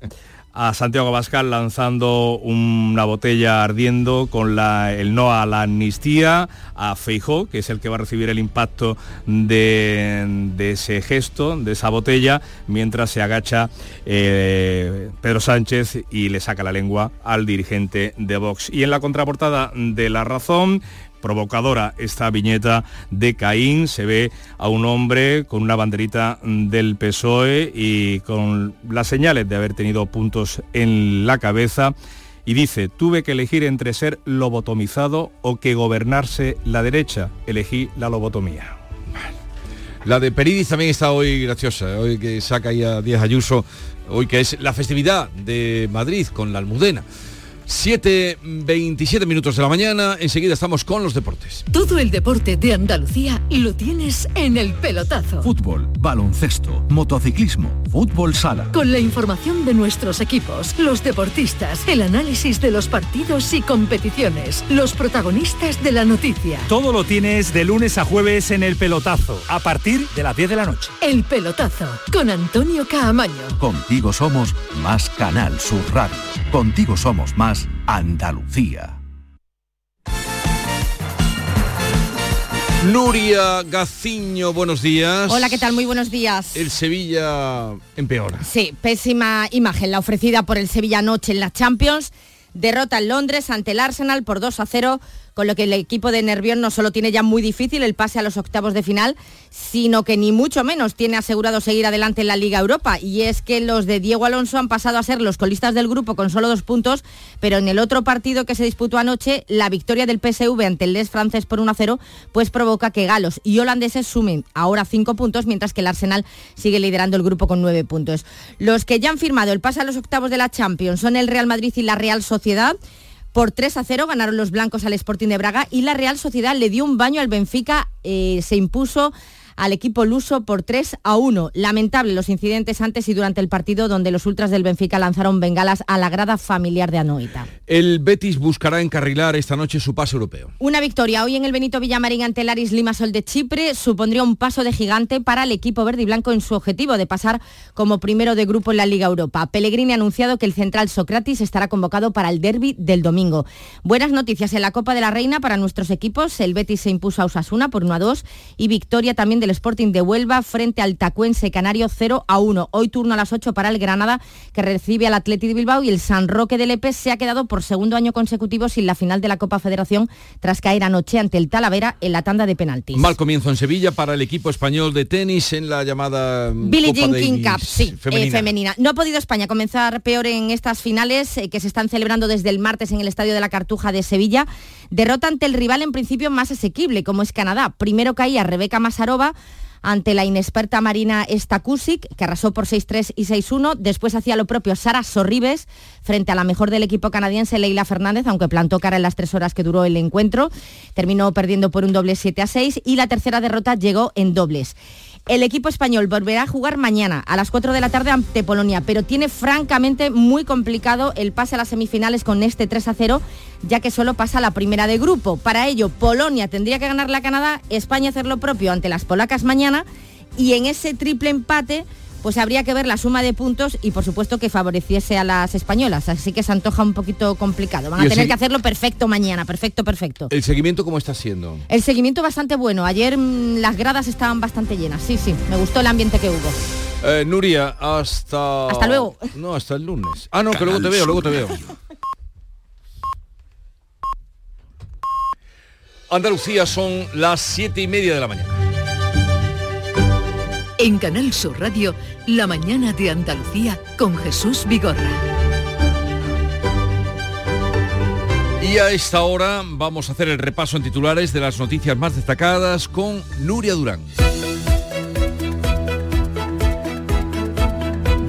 a Santiago Abascal lanzando una botella ardiendo con el no a la amnistía, a Feijó, que es el que va a recibir el impacto de, ese gesto, de esa botella, mientras se agacha eh, Pedro Sánchez y le saca la lengua al dirigente de Vox. Y en la contraportada de La Razón, provocadora esta viñeta de Caín. Se ve a un hombre con una banderita del PSOE y con las señales de haber tenido puntos en la cabeza. Y dice, tuve que elegir entre ser lobotomizado o que gobernarse la derecha. Elegí la lobotomía. La de Peridis también está hoy graciosa, hoy que saca ahí a Díaz Ayuso, hoy que es la festividad de Madrid con la Almudena. 7.27 minutos de la mañana, enseguida estamos con los deportes. Todo el deporte de Andalucía lo tienes en el pelotazo. Fútbol, baloncesto, motociclismo, fútbol sala. Con la información de nuestros equipos, los deportistas, el análisis de los partidos y competiciones, los protagonistas de la noticia. Todo lo tienes de lunes a jueves en el pelotazo, a partir de las 10 de la noche. El pelotazo, con Antonio Caamaño. Contigo somos más Canal Sur Radio. Contigo somos más Andalucía. Nuria Gaciño, buenos días. Hola, ¿qué tal? Muy buenos días. El Sevilla empeora. Sí, pésima imagen la ofrecida por el Sevilla anoche en la Champions. Derrota en Londres ante el Arsenal por 2 a 0 con lo que el equipo de Nervión no solo tiene ya muy difícil el pase a los octavos de final, sino que ni mucho menos tiene asegurado seguir adelante en la Liga Europa. Y es que los de Diego Alonso han pasado a ser los colistas del grupo con solo dos puntos, pero en el otro partido que se disputó anoche, la victoria del PSV ante el Les francés por 1-0, pues provoca que galos y holandeses sumen ahora cinco puntos, mientras que el Arsenal sigue liderando el grupo con nueve puntos. Los que ya han firmado el pase a los octavos de la Champions son el Real Madrid y la Real Sociedad. Por 3 a 0 ganaron los blancos al Sporting de Braga y la Real Sociedad le dio un baño al Benfica, eh, se impuso al equipo luso por 3 a 1. Lamentable los incidentes antes y durante el partido donde los ultras del Benfica lanzaron bengalas a la grada familiar de Anoita. El Betis buscará encarrilar esta noche su paso europeo. Una victoria hoy en el Benito Villamarín ante el Aris Limassol de Chipre supondría un paso de gigante para el equipo verde y blanco en su objetivo de pasar como primero de grupo en la Liga Europa. Pellegrini ha anunciado que el central Socrates estará convocado para el derby del domingo. Buenas noticias en la Copa de la Reina para nuestros equipos. El Betis se impuso a Osasuna por 1 a 2 y victoria también del Sporting de Huelva frente al Tacuense Canario 0 a 1. Hoy turno a las 8 para el Granada que recibe al Atleti de Bilbao y el San Roque de Lepe se ha quedado por segundo año consecutivo sin la final de la Copa Federación tras caer anoche ante el Talavera en la tanda de penaltis. Mal comienzo en Sevilla para el equipo español de tenis en la llamada Billie Jean King Cup, sí, eh, femenina. No ha podido España comenzar peor en estas finales eh, que se están celebrando desde el martes en el Estadio de la Cartuja de Sevilla. Derrota ante el rival en principio más asequible, como es Canadá. Primero caía Rebeca Masarova ante la inexperta Marina Stakusic, que arrasó por 6-3 y 6-1. Después hacía lo propio Sara Sorribes frente a la mejor del equipo canadiense, Leila Fernández, aunque plantó cara en las tres horas que duró el encuentro. Terminó perdiendo por un doble 7-6 y la tercera derrota llegó en dobles. El equipo español volverá a jugar mañana a las 4 de la tarde ante Polonia, pero tiene francamente muy complicado el pase a las semifinales con este 3 a 0, ya que solo pasa la primera de grupo. Para ello, Polonia tendría que ganar la Canadá, España hacer lo propio ante las polacas mañana y en ese triple empate pues habría que ver la suma de puntos y por supuesto que favoreciese a las españolas. Así que se antoja un poquito complicado. Van a tener que hacerlo perfecto mañana, perfecto, perfecto. ¿El seguimiento cómo está siendo? El seguimiento bastante bueno. Ayer mm, las gradas estaban bastante llenas. Sí, sí, me gustó el ambiente que hubo. Eh, Nuria, hasta... Hasta luego. No, hasta el lunes. Ah, no, que luego te veo, luego te veo. Andalucía son las siete y media de la mañana. En Canal Sur Radio, La mañana de Andalucía con Jesús Vigorra. Y a esta hora vamos a hacer el repaso en titulares de las noticias más destacadas con Nuria Durán.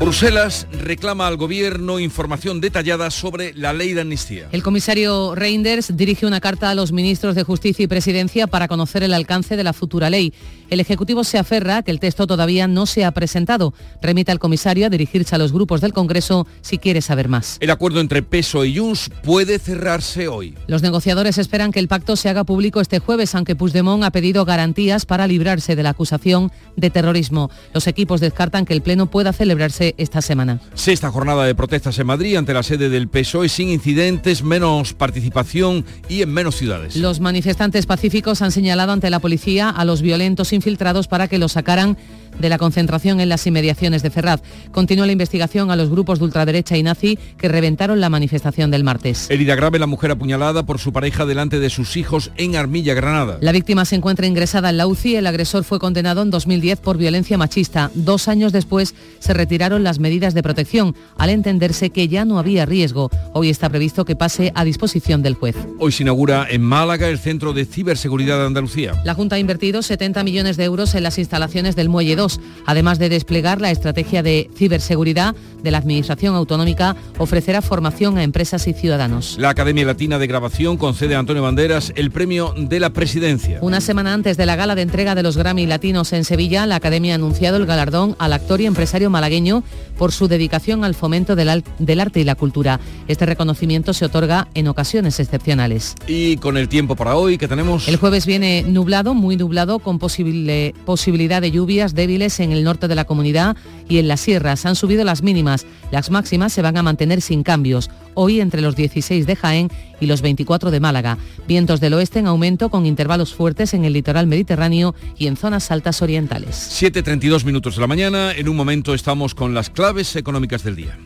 Bruselas reclama al gobierno información detallada sobre la ley de amnistía. El comisario Reinders dirige una carta a los ministros de Justicia y Presidencia para conocer el alcance de la futura ley. El Ejecutivo se aferra a que el texto todavía no se ha presentado. Remite al comisario a dirigirse a los grupos del Congreso si quiere saber más. El acuerdo entre PESO y Junts puede cerrarse hoy. Los negociadores esperan que el pacto se haga público este jueves, aunque Puigdemont ha pedido garantías para librarse de la acusación de terrorismo. Los equipos descartan que el Pleno pueda celebrarse esta semana. Sexta jornada de protestas en Madrid ante la sede del PSOE sin incidentes, menos participación y en menos ciudades. Los manifestantes pacíficos han señalado ante la policía a los violentos infiltrados para que los sacaran de la concentración en las inmediaciones de Ferraz. Continúa la investigación a los grupos de ultraderecha y nazi que reventaron la manifestación del martes. Herida grave la mujer apuñalada por su pareja delante de sus hijos en Armilla, Granada. La víctima se encuentra ingresada en la UCI. El agresor fue condenado en 2010 por violencia machista. Dos años después se retiraron las medidas de protección al entenderse que ya no había riesgo. Hoy está previsto que pase a disposición del juez. Hoy se inaugura en Málaga el Centro de Ciberseguridad de Andalucía. La Junta ha invertido 70 millones de euros en las instalaciones del Muelle 2 además de desplegar la estrategia de ciberseguridad de la Administración Autonómica, ofrecerá formación a empresas y ciudadanos. La Academia Latina de Grabación concede a Antonio Banderas el premio de la presidencia. Una semana antes de la gala de entrega de los Grammy Latinos en Sevilla, la Academia ha anunciado el galardón al actor y empresario malagueño por su dedicación al fomento del, del arte y la cultura. Este reconocimiento se otorga en ocasiones excepcionales. Y con el tiempo para hoy que tenemos... El jueves viene nublado, muy nublado, con posible, posibilidad de lluvias débiles en el norte de la comunidad y en las sierras. Han subido las mínimas. Las máximas se van a mantener sin cambios. Hoy entre los 16 de Jaén y los 24 de Málaga. Vientos del oeste en aumento con intervalos fuertes en el litoral mediterráneo y en zonas altas orientales. 7.32 minutos de la mañana. En un momento estamos con las claves económicas del día.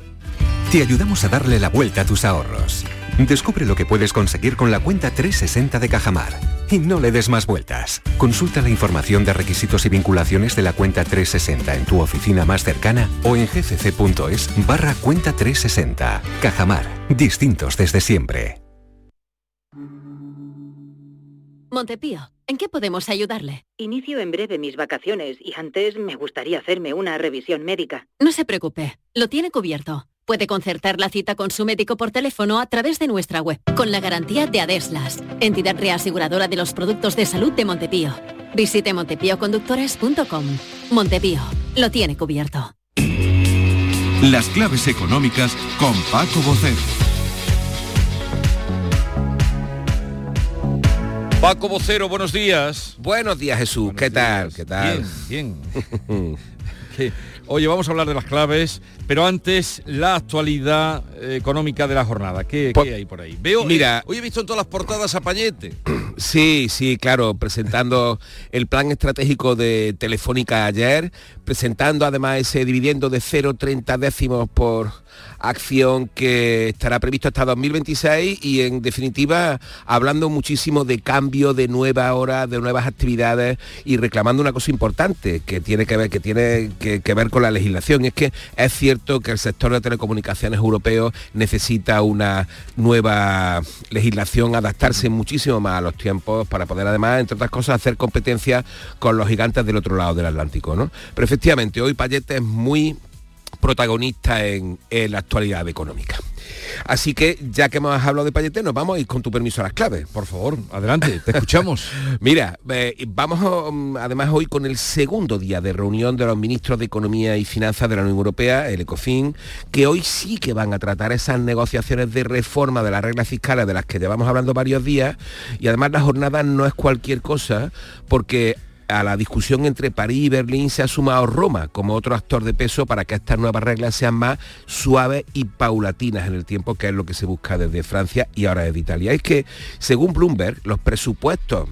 Te ayudamos a darle la vuelta a tus ahorros. Descubre lo que puedes conseguir con la cuenta 360 de Cajamar. Y no le des más vueltas. Consulta la información de requisitos y vinculaciones de la cuenta 360 en tu oficina más cercana o en gcc.es barra cuenta 360. Cajamar. Distintos desde siempre. Montepío, ¿en qué podemos ayudarle? Inicio en breve mis vacaciones y antes me gustaría hacerme una revisión médica. No se preocupe, lo tiene cubierto. Puede concertar la cita con su médico por teléfono a través de nuestra web, con la garantía de Adeslas, entidad reaseguradora de los productos de salud de Montepío. Visite montepíoconductores.com. Montepío, lo tiene cubierto. Las claves económicas con Paco Bocero. Paco Vocero, buenos días. Buenos días, Jesús. ¿Qué tal? ¿Qué tal? Bien, bien. ¿Qué? Oye, vamos a hablar de las claves, pero antes la actualidad eh, económica de la jornada. ¿Qué, qué hay por ahí? Veo, Mira- eh, hoy he visto en todas las portadas a Payete. Sí, sí, claro, presentando el plan estratégico de Telefónica ayer, presentando además ese dividendo de 0,30 décimos por acción que estará previsto hasta 2026 y en definitiva hablando muchísimo de cambio, de nuevas horas, de nuevas actividades y reclamando una cosa importante que tiene que ver, que tiene que, ver con la legislación. Es que es cierto que el sector de telecomunicaciones europeo necesita una nueva legislación, adaptarse muchísimo más a los tiempos para poder además, entre otras cosas, hacer competencia con los gigantes del otro lado del Atlántico. ¿no? Pero efectivamente, hoy Payete es muy protagonista en, en la actualidad económica. Así que, ya que hemos hablado de Payete, nos vamos a ir con tu permiso a las claves. Por favor, adelante, te escuchamos. Mira, eh, vamos um, además hoy con el segundo día de reunión de los ministros de Economía y Finanzas de la Unión Europea, el ECOFIN, que hoy sí que van a tratar esas negociaciones de reforma de las reglas fiscales de las que llevamos hablando varios días. Y además la jornada no es cualquier cosa, porque a la discusión entre París y Berlín se ha sumado Roma como otro actor de peso para que estas nuevas reglas sean más suaves y paulatinas en el tiempo, que es lo que se busca desde Francia y ahora desde Italia. Es que, según Bloomberg, los presupuestos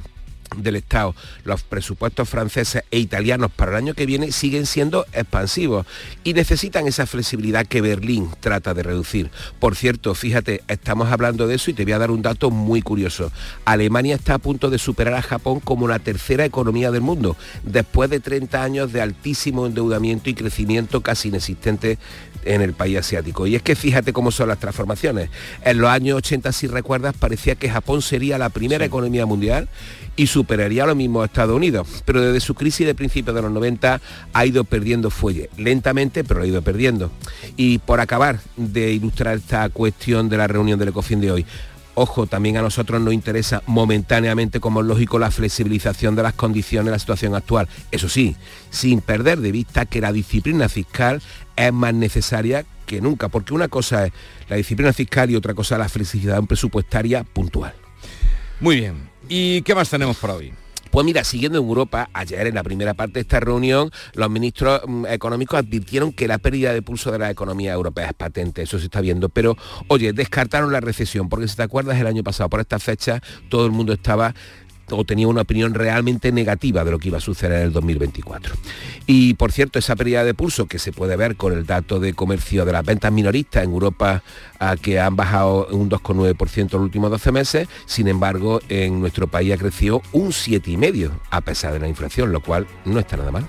del Estado, los presupuestos franceses e italianos para el año que viene siguen siendo expansivos y necesitan esa flexibilidad que Berlín trata de reducir. Por cierto, fíjate, estamos hablando de eso y te voy a dar un dato muy curioso. Alemania está a punto de superar a Japón como la tercera economía del mundo, después de 30 años de altísimo endeudamiento y crecimiento casi inexistente en el país asiático. Y es que fíjate cómo son las transformaciones. En los años 80, si recuerdas, parecía que Japón sería la primera economía mundial y superaría lo mismo a Estados Unidos. Pero desde su crisis de principios de los 90 ha ido perdiendo fuelle, lentamente, pero ha ido perdiendo. Y por acabar de ilustrar esta cuestión de la reunión del ECOFIN de hoy, Ojo, también a nosotros nos interesa momentáneamente, como es lógico, la flexibilización de las condiciones de la situación actual. Eso sí, sin perder de vista que la disciplina fiscal es más necesaria que nunca, porque una cosa es la disciplina fiscal y otra cosa la flexibilidad presupuestaria puntual. Muy bien. ¿Y qué más tenemos para hoy? Pues mira, siguiendo en Europa, ayer en la primera parte de esta reunión, los ministros mm, económicos advirtieron que la pérdida de pulso de la economía europea es patente, eso se está viendo, pero oye, descartaron la recesión, porque si te acuerdas el año pasado, por esta fecha, todo el mundo estaba o tenía una opinión realmente negativa de lo que iba a suceder en el 2024. Y por cierto, esa pérdida de pulso que se puede ver con el dato de comercio de las ventas minoristas en Europa a que han bajado un 2,9% en los últimos 12 meses, sin embargo, en nuestro país ha crecido un 7,5% a pesar de la inflación, lo cual no está nada mal.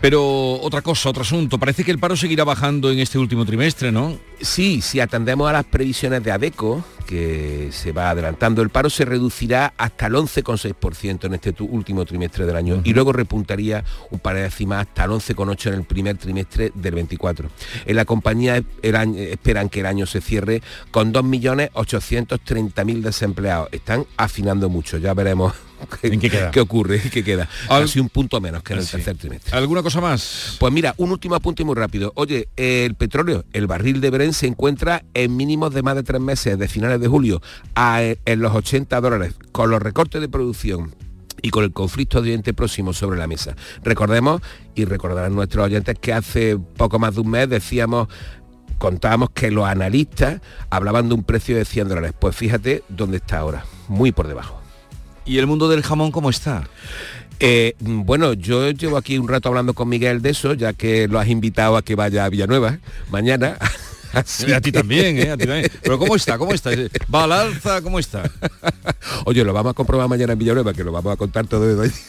Pero otra cosa, otro asunto, parece que el paro seguirá bajando en este último trimestre, ¿no? Sí, si atendemos a las previsiones de ADECO, que se va adelantando, el paro se reducirá hasta el 11,6% en este último trimestre del año y luego repuntaría un par de décimas hasta el 11,8% en el primer trimestre del 24. En la compañía esperan que el año se cierre con 2.830.000 desempleados. Están afinando mucho, ya veremos ¿En qué queda? ¿Qué ocurre? ¿Qué queda? Casi un punto menos que en el Sí. tercer trimestre. ¿Alguna cosa más? Pues mira, un último apunte muy rápido. Oye, el petróleo, el barril de Brent se encuentra en mínimos de más de tres meses, de finales de julio, a- en los 80 dólares, con los recortes de producción y con el conflicto de Oriente Próximo sobre la mesa. Recordemos, y recordarán nuestros oyentes, que hace poco más de un mes decíamos contábamos que los analistas hablaban de un precio de 100 dólares. Pues fíjate dónde está ahora, muy por debajo. ¿Y el mundo del jamón cómo está? Eh, bueno, yo llevo aquí un rato hablando con Miguel de eso, ya que lo has invitado a que vaya a Villanueva mañana. Así Y a ti también, ¿eh? A ti también. Pero ¿cómo está? ¿Cómo está? ¿Va al alza? ¿Cómo está? Oye, lo vamos a comprobar mañana en Villanueva, que lo vamos a contar todo de hoy.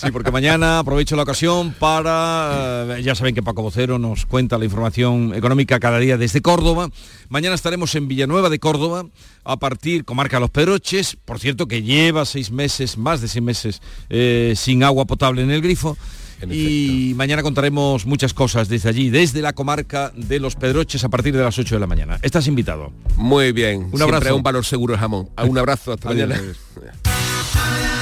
Sí, porque mañana aprovecho la ocasión para, eh, ya saben que Paco Vocero nos cuenta la información económica cada día desde Córdoba. Mañana estaremos en Villanueva de Córdoba a partir, comarca Los Peroches, por cierto que lleva seis meses, más de seis meses eh, sin agua potable en el grifo. Y mañana contaremos muchas cosas desde allí, desde la comarca de Los Pedroches a partir de las 8 de la mañana. Estás invitado. Muy bien. Un Siempre abrazo. un valor seguro el jamón. Un abrazo, hasta mañana.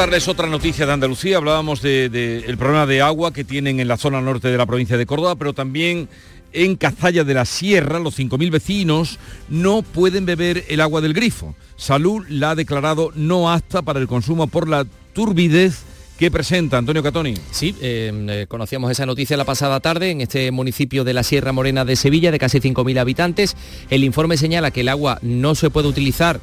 Contarles otra noticia de Andalucía. Hablábamos del de, el problema de agua que tienen en la zona norte de la provincia de Córdoba, pero también en Cazalla de la Sierra, los 5.000 vecinos no pueden beber el agua del grifo. Salud la ha declarado no apta para el consumo por la turbidez ¿Qué presenta Antonio Catoni? Sí, eh, conocíamos esa noticia la pasada tarde en este municipio de la Sierra Morena de Sevilla, de casi 5.000 habitantes. El informe señala que el agua no se puede utilizar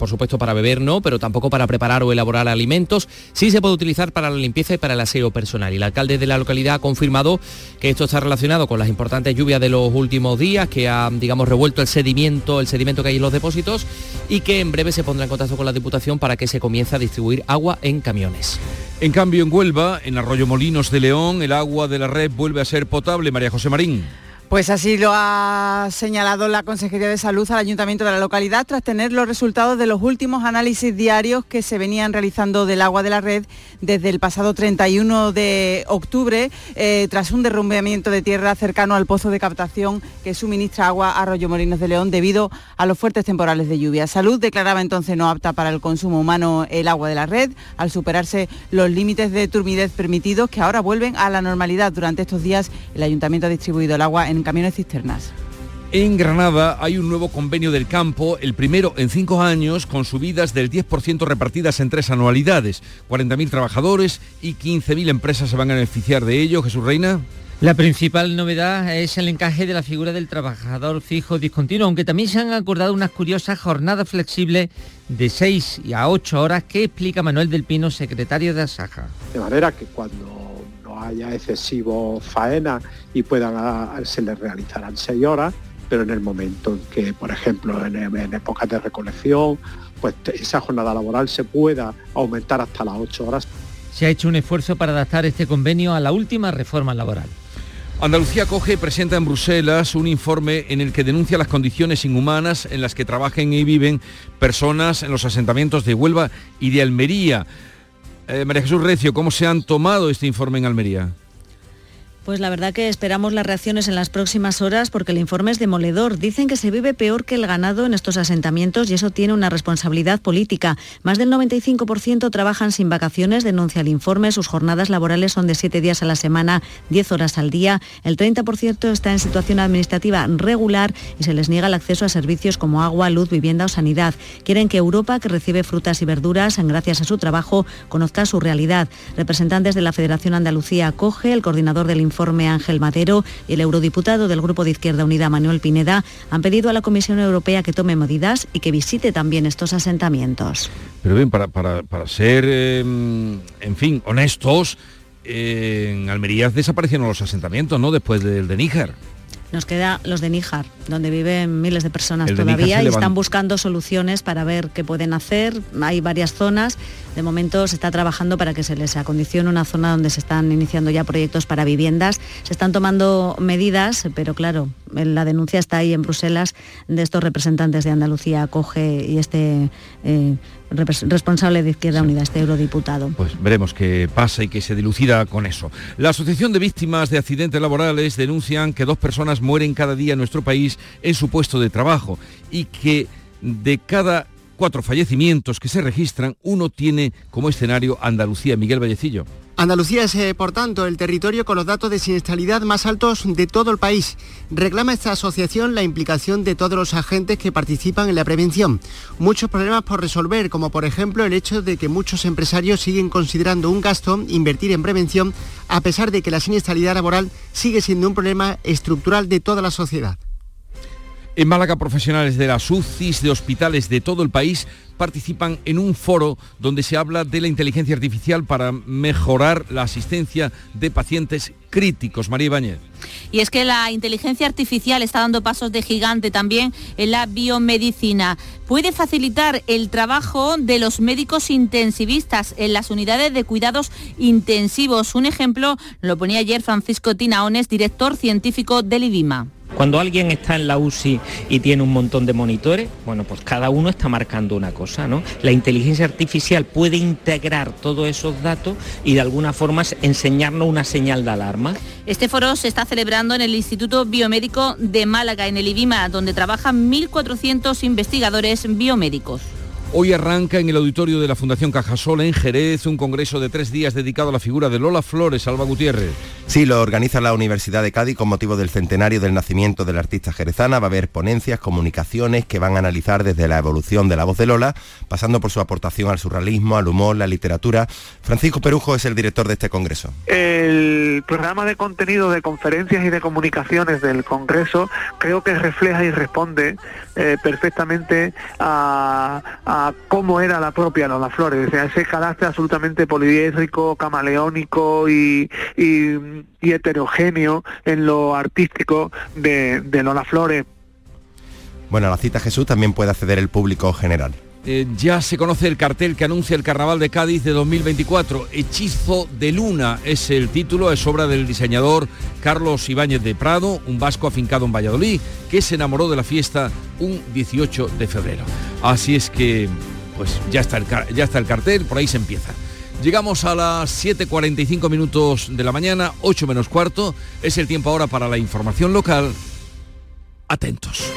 por supuesto para beber no, pero tampoco para preparar o elaborar alimentos. Sí se puede utilizar para la limpieza y para el aseo personal. Y el alcalde de la localidad ha confirmado que esto está relacionado con las importantes lluvias de los últimos días, que ha, digamos, revuelto el sedimento, el sedimento que hay en los depósitos y que en breve se pondrá en contacto con la Diputación para que se comience a distribuir agua en camiones. En cambio, en Huelva, en Arroyo Molinos de León, el agua de la red vuelve a ser potable. María José Marín. Pues así lo ha señalado la Consejería de Salud al Ayuntamiento de la localidad tras tener los resultados de los últimos análisis diarios que se venían realizando del agua de la red desde el pasado 31 de octubre, eh, tras un derrumbamiento de tierra cercano al pozo de captación que suministra agua a Arroyo Molinos de León debido a los fuertes temporales de lluvia. Salud declaraba entonces no apta para el consumo humano el agua de la red al superarse los límites de turbidez permitidos que ahora vuelven a la normalidad. Durante estos días el Ayuntamiento ha distribuido el agua en camiones cisternas. En Granada hay un nuevo convenio del campo, el primero en cinco años, con subidas del 10% repartidas en tres anualidades. 40.000 trabajadores y 15.000 empresas se van a beneficiar de ello. Jesús Reina. La principal novedad es el encaje de la figura del trabajador fijo discontinuo, aunque también se han acordado unas curiosas jornadas flexibles de 6 a 8 horas que explica Manuel del Pino, secretario de Asaja. De manera que cuando no haya excesivo faena y puedan se les realizarán 6 horas, pero en el momento en que, por ejemplo, en, en épocas de recolección, pues esa jornada laboral se pueda aumentar hasta las 8 horas. Se ha hecho un esfuerzo para adaptar este convenio a la última reforma laboral. Andalucía Coge presenta en Bruselas un informe en el que denuncia las condiciones inhumanas en las que trabajan y viven personas en los asentamientos de Huelva y de Almería. Eh, María Jesús Recio, ¿cómo se han tomado este informe en Almería? Pues la verdad que esperamos las reacciones en las próximas horas porque el informe es demoledor. Dicen que se vive peor que el ganado en estos asentamientos y eso tiene una responsabilidad política. Más del 95% trabajan sin vacaciones, denuncia el informe. Sus jornadas laborales son de 7 días a la semana, 10 horas al día. El 30% está en situación administrativa regular y se les niega el acceso a servicios como agua, luz, vivienda o sanidad. Quieren que Europa, que recibe frutas y verduras, gracias a su trabajo, conozca su realidad. Representantes de la Federación Andalucía acoge, el coordinador del informe Ángel Madero el eurodiputado del Grupo de Izquierda Unida Manuel Pineda han pedido a la Comisión Europea que tome medidas y que visite también estos asentamientos. Pero bien, para, para, para ser, eh, en fin, honestos, eh, en Almería desaparecieron los asentamientos, ¿no? Después del de Níger. Nos queda los de Níjar, donde viven miles de personas todavía y están buscando soluciones para ver qué pueden hacer. Hay varias zonas. De momento se está trabajando para que se les acondicione una zona donde se están iniciando ya proyectos para viviendas. Se están tomando medidas, pero claro, la denuncia está ahí en Bruselas de estos representantes de Andalucía, Coge y este eh, responsable de Izquierda Unida, este eurodiputado. Pues veremos qué pasa y que se dilucida con eso. La Asociación de Víctimas de Accidentes Laborales denuncian que dos personas mueren cada día en nuestro país en su puesto de trabajo y que de cada cuatro fallecimientos que se registran, uno tiene como escenario Andalucía. Miguel Vallecillo. Andalucía es, eh, por tanto, el territorio con los datos de siniestralidad más altos de todo el país. Reclama esta asociación la implicación de todos los agentes que participan en la prevención. Muchos problemas por resolver, como por ejemplo el hecho de que muchos empresarios siguen considerando un gasto invertir en prevención, a pesar de que la siniestralidad laboral sigue siendo un problema estructural de toda la sociedad. En Málaga, profesionales de las UCIs de hospitales de todo el país participan en un foro donde se habla de la inteligencia artificial para mejorar la asistencia de pacientes críticos. María Ibáñez. Y es que la inteligencia artificial está dando pasos de gigante también en la biomedicina. Puede facilitar el trabajo de los médicos intensivistas en las unidades de cuidados intensivos. Un ejemplo lo ponía ayer Francisco Tinaones, director científico del IDIMA. Cuando alguien está en la UCI y tiene un montón de monitores, bueno, pues cada uno está marcando una cosa, ¿no? La inteligencia artificial puede integrar todos esos datos y de alguna forma enseñarnos una señal de alarma. Este foro se está celebrando en el Instituto Biomédico de Málaga, en el IBIMA, donde trabajan 1.400 investigadores biomédicos. Hoy arranca en el auditorio de la Fundación Cajasol en Jerez un congreso de tres días dedicado a la figura de Lola Flores, Alba Gutiérrez. Sí, lo organiza la Universidad de Cádiz con motivo del centenario del nacimiento del artista jerezana. Va a haber ponencias, comunicaciones que van a analizar desde la evolución de la voz de Lola, pasando por su aportación al surrealismo, al humor, la literatura. Francisco Perujo es el director de este congreso. El programa de contenido de conferencias y de comunicaciones del congreso creo que refleja y responde eh, perfectamente a cómo era la propia Lola Flores, ese carácter absolutamente poliédrico, camaleónico y, heterogéneo en lo artístico de, de Lola Flores. Bueno, la cita Jesús también puede acceder el público general. Eh, ya se conoce el cartel que anuncia el Carnaval de Cádiz de 2024. Hechizo de Luna es el título, es obra del diseñador Carlos Ibáñez de Prado, un vasco afincado en Valladolid, que se enamoró de la fiesta un 18 de febrero. Así es que, pues ya está el, ya está el cartel, por ahí se empieza. Llegamos a las 7.45 minutos de la mañana, 8 menos cuarto. Es el tiempo ahora para la información local. Atentos.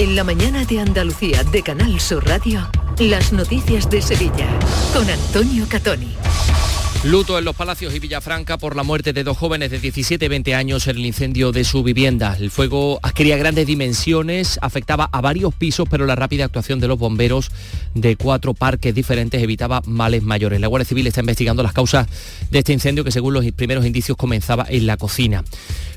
En la mañana de Andalucía de Canal Sur Radio, las noticias de Sevilla con Antonio Catoni. Luto en los Palacios y Villafranca por la muerte de dos jóvenes de 17 y 20 años en el incendio de su vivienda. El fuego adquiría grandes dimensiones, afectaba a varios pisos, pero la rápida actuación de los bomberos de cuatro parques diferentes evitaba males mayores. La Guardia Civil está investigando las causas de este incendio que según los primeros indicios comenzaba en la cocina.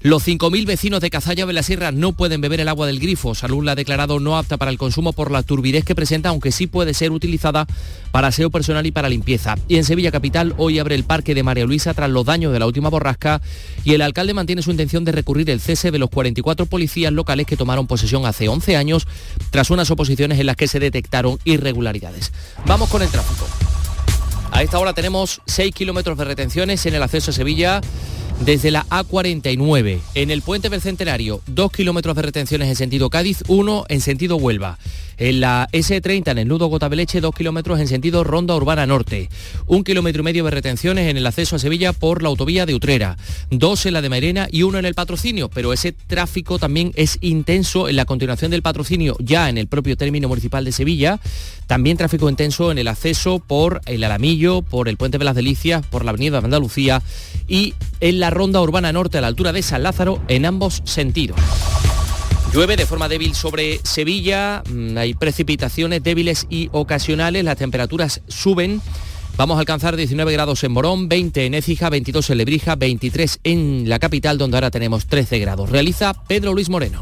Los 5.000 vecinos de Cazalla de la Sierra no pueden beber el agua del grifo. Salud la ha declarado no apta para el consumo por la turbidez que presenta, aunque sí puede ser utilizada para aseo personal y para limpieza. Y en Sevilla Capital hoy abre el parque de María Luisa tras los daños de la última borrasca y el alcalde mantiene su intención de recurrir el cese de los 44 policías locales que tomaron posesión hace 11 años tras unas oposiciones en las que se detectaron irregularidades. Vamos con el tráfico. A esta hora tenemos 6 kilómetros de retenciones en el acceso a Sevilla desde la A49. En el puente del Centenario, 2 kilómetros de retenciones en sentido Cádiz, 1 en sentido Huelva. En la S30, en el nudo Gotabeleche, 2 kilómetros en sentido Ronda Urbana Norte. Un kilómetro y medio de retenciones en el acceso a Sevilla por la autovía de Utrera. Dos en la de Mairena y uno en el patrocinio. Pero ese tráfico también es intenso en la continuación del patrocinio, ya en el propio término municipal de Sevilla. También tráfico intenso en el acceso por el Alamillo, por el Puente de las Delicias, por la Avenida de Andalucía y en la Ronda Urbana Norte a la altura de San Lázaro en ambos sentidos. Llueve de forma débil sobre Sevilla, mm, hay precipitaciones débiles y ocasionales, las temperaturas suben. Vamos a alcanzar 19 grados en Morón, 20 en Écija, 22 en Lebrija, 23 en la capital, donde ahora tenemos 13 grados. Realiza Pedro Luis Moreno.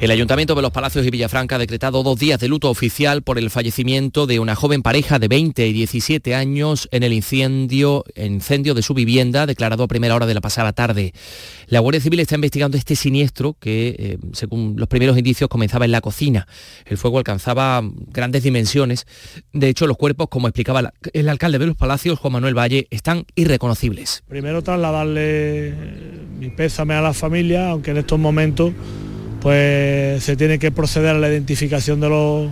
El Ayuntamiento de los Palacios y Villafranca ha decretado dos días de luto oficial por el fallecimiento de una joven pareja de 20 y 17 años en el incendio, de su vivienda declarado a primera hora de la pasada tarde. La Guardia Civil está investigando este siniestro que, eh, según los primeros indicios, comenzaba en la cocina. El fuego alcanzaba grandes dimensiones. De hecho, los cuerpos, como explicaba el alcalde de los Palacios, Juan Manuel Valle, están irreconocibles. Primero trasladarle mi pésame a la familia, aunque en estos momentos pues se tiene que proceder a la identificación de los,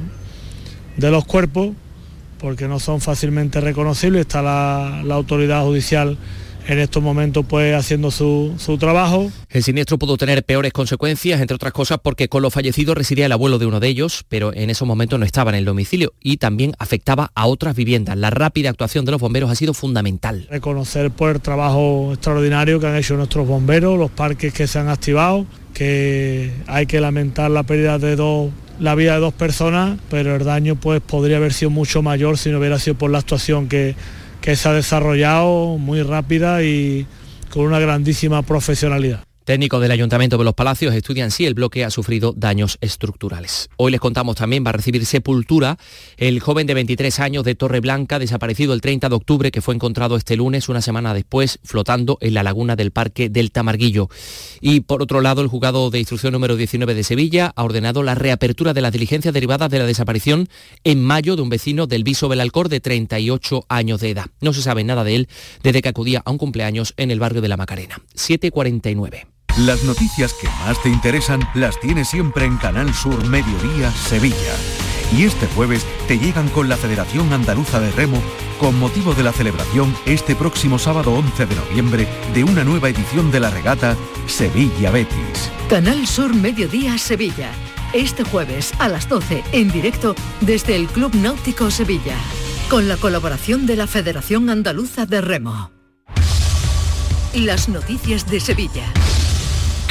de los cuerpos porque no son fácilmente reconocibles. Está la, autoridad judicial en estos momentos pues haciendo su, su, trabajo. El siniestro pudo tener peores consecuencias, entre otras cosas porque con los fallecidos residía el abuelo de uno de ellos, pero en esos momentos no estaba en el domicilio y también afectaba a otras viviendas. La rápida actuación de los bomberos ha sido fundamental. Reconocer por el trabajo extraordinario que han hecho nuestros bomberos, los parques que se han activado, que hay que lamentar la pérdida de dos la vida de dos personas, pero el daño pues podría haber sido mucho mayor si no hubiera sido por la actuación que, que se ha desarrollado muy rápida y con una grandísima profesionalidad. Técnicos del Ayuntamiento de los Palacios estudian si el bloque ha sufrido daños estructurales. Hoy les contamos también va a recibir sepultura el joven de 23 años de Torreblanca, desaparecido el 30 de octubre, que fue encontrado este lunes, una semana después, flotando en la laguna del Parque del Tamarguillo. Y por otro lado, el juzgado de instrucción número 19 de Sevilla ha ordenado la reapertura de las diligencias derivadas de la desaparición en mayo de un vecino del Viso Belalcor de 38 años de edad. No se sabe nada de él desde que acudía a un cumpleaños en el barrio de la Macarena. 749. Las noticias que más te interesan las tienes siempre en Canal Sur Mediodía Sevilla. Y este jueves te llegan con la Federación Andaluza de Remo con motivo de la celebración este próximo sábado 11 de noviembre de una nueva edición de la regata Sevilla Betis. Canal Sur Mediodía Sevilla. Este jueves a las 12 en directo desde el Club Náutico Sevilla. Con la colaboración de la Federación Andaluza de Remo. Las noticias de Sevilla.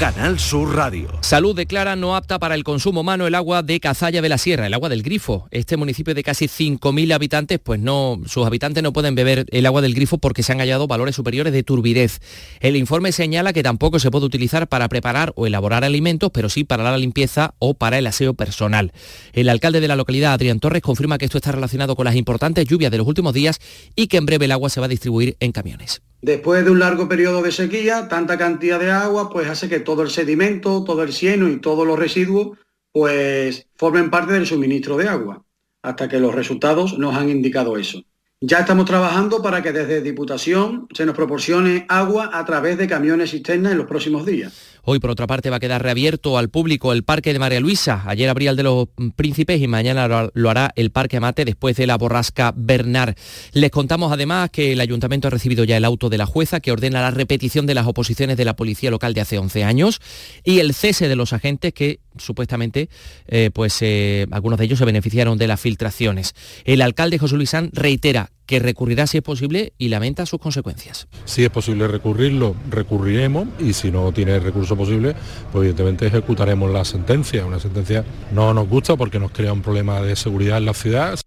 Canal Sur Radio. Salud declara no apta para el consumo humano el agua de Cazalla de la Sierra, el agua del grifo. Este municipio de casi 5.000 habitantes, pues no, sus habitantes no pueden beber el agua del grifo porque se han hallado valores superiores de turbidez. El informe señala que tampoco se puede utilizar para preparar o elaborar alimentos, pero sí para la limpieza o para el aseo personal. El alcalde de la localidad, Adrián Torres, confirma que esto está relacionado con las importantes lluvias de los últimos días y que en breve el agua se va a distribuir en camiones. Después de un largo periodo de sequía, tanta cantidad de agua pues hace que todo el sedimento, todo el cieno y todos los residuos pues formen parte del suministro de agua, hasta que los resultados nos han indicado eso. Ya estamos trabajando para que desde Diputación se nos proporcione agua a través de camiones cisterna en los próximos días. Hoy, por otra parte, va a quedar reabierto al público el Parque de María Luisa. Ayer abría el de los Príncipes y mañana lo hará el Parque Amate después de la borrasca Bernard. Les contamos además que el Ayuntamiento ha recibido ya el auto de la jueza que ordena la repetición de las oposiciones de la Policía Local de hace 11 años y el cese de los agentes que supuestamente eh, pues eh, algunos de ellos se beneficiaron de las filtraciones. El alcalde José Luis San reitera que recurrirá si es posible y lamenta sus consecuencias. Si es posible recurrirlo, recurriremos y si no tiene recurso posible, pues evidentemente ejecutaremos la sentencia. Una sentencia no nos gusta porque nos crea un problema de seguridad en la ciudad.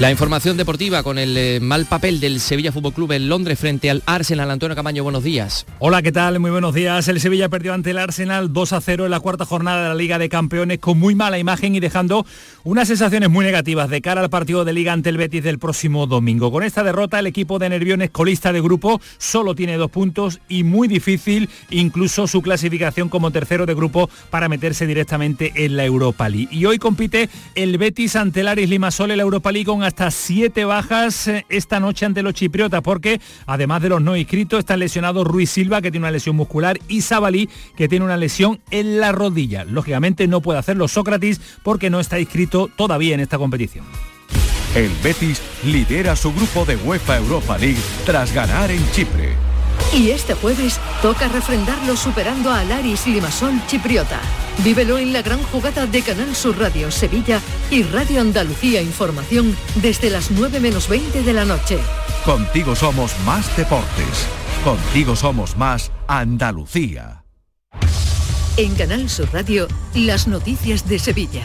La información deportiva con el eh, mal papel del Sevilla Fútbol Club en Londres frente al Arsenal. Antonio Camaño, buenos días. Hola, ¿qué tal? Muy buenos días. El Sevilla perdió ante el Arsenal 2 a 0 en la cuarta jornada de la Liga de Campeones con muy mala imagen y dejando unas sensaciones muy negativas de cara al partido de Liga ante el Betis del próximo domingo. Con esta derrota, el equipo de Nerviones, colista de grupo, solo tiene dos puntos y muy difícil incluso su clasificación como tercero de grupo para meterse directamente en la Europa League. Y hoy compite el Betis ante el Aris Limasol en la Europa League con hasta siete bajas eh, esta noche ante los chipriotas, porque además de los no inscritos están lesionados Ruiz Silva, que tiene una lesión muscular, y Sabalí, que tiene una lesión en la rodilla. Lógicamente no puede hacerlo Sócrates porque no está inscrito todavía en esta competición. El Betis lidera su grupo de UEFA Europa League tras ganar en Chipre. Y este jueves toca refrendarlo superando a Laris Limasol Chipriota. Vívelo en la gran jugada de Canal Sur Radio Sevilla y Radio Andalucía Información desde las 9 menos 20 de la noche. Contigo somos más deportes. Contigo somos más Andalucía. En Canal Sur Radio, las noticias de Sevilla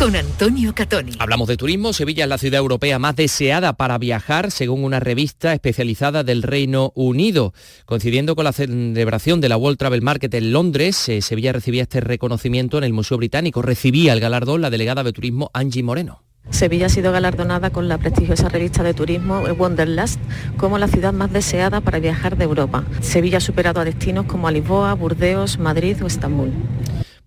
con Antonio Catoni. Hablamos de turismo. Sevilla es la ciudad europea más deseada para viajar, según una revista especializada del Reino Unido. Coincidiendo con la celebración de la World Travel Market en Londres, eh, Sevilla recibía este reconocimiento en el Museo Británico. Recibía el galardón la delegada de turismo Angie Moreno. Sevilla ha sido galardonada con la prestigiosa revista de turismo Wanderlust como la ciudad más deseada para viajar de Europa. Sevilla ha superado a destinos como a Lisboa, Burdeos, Madrid o Estambul.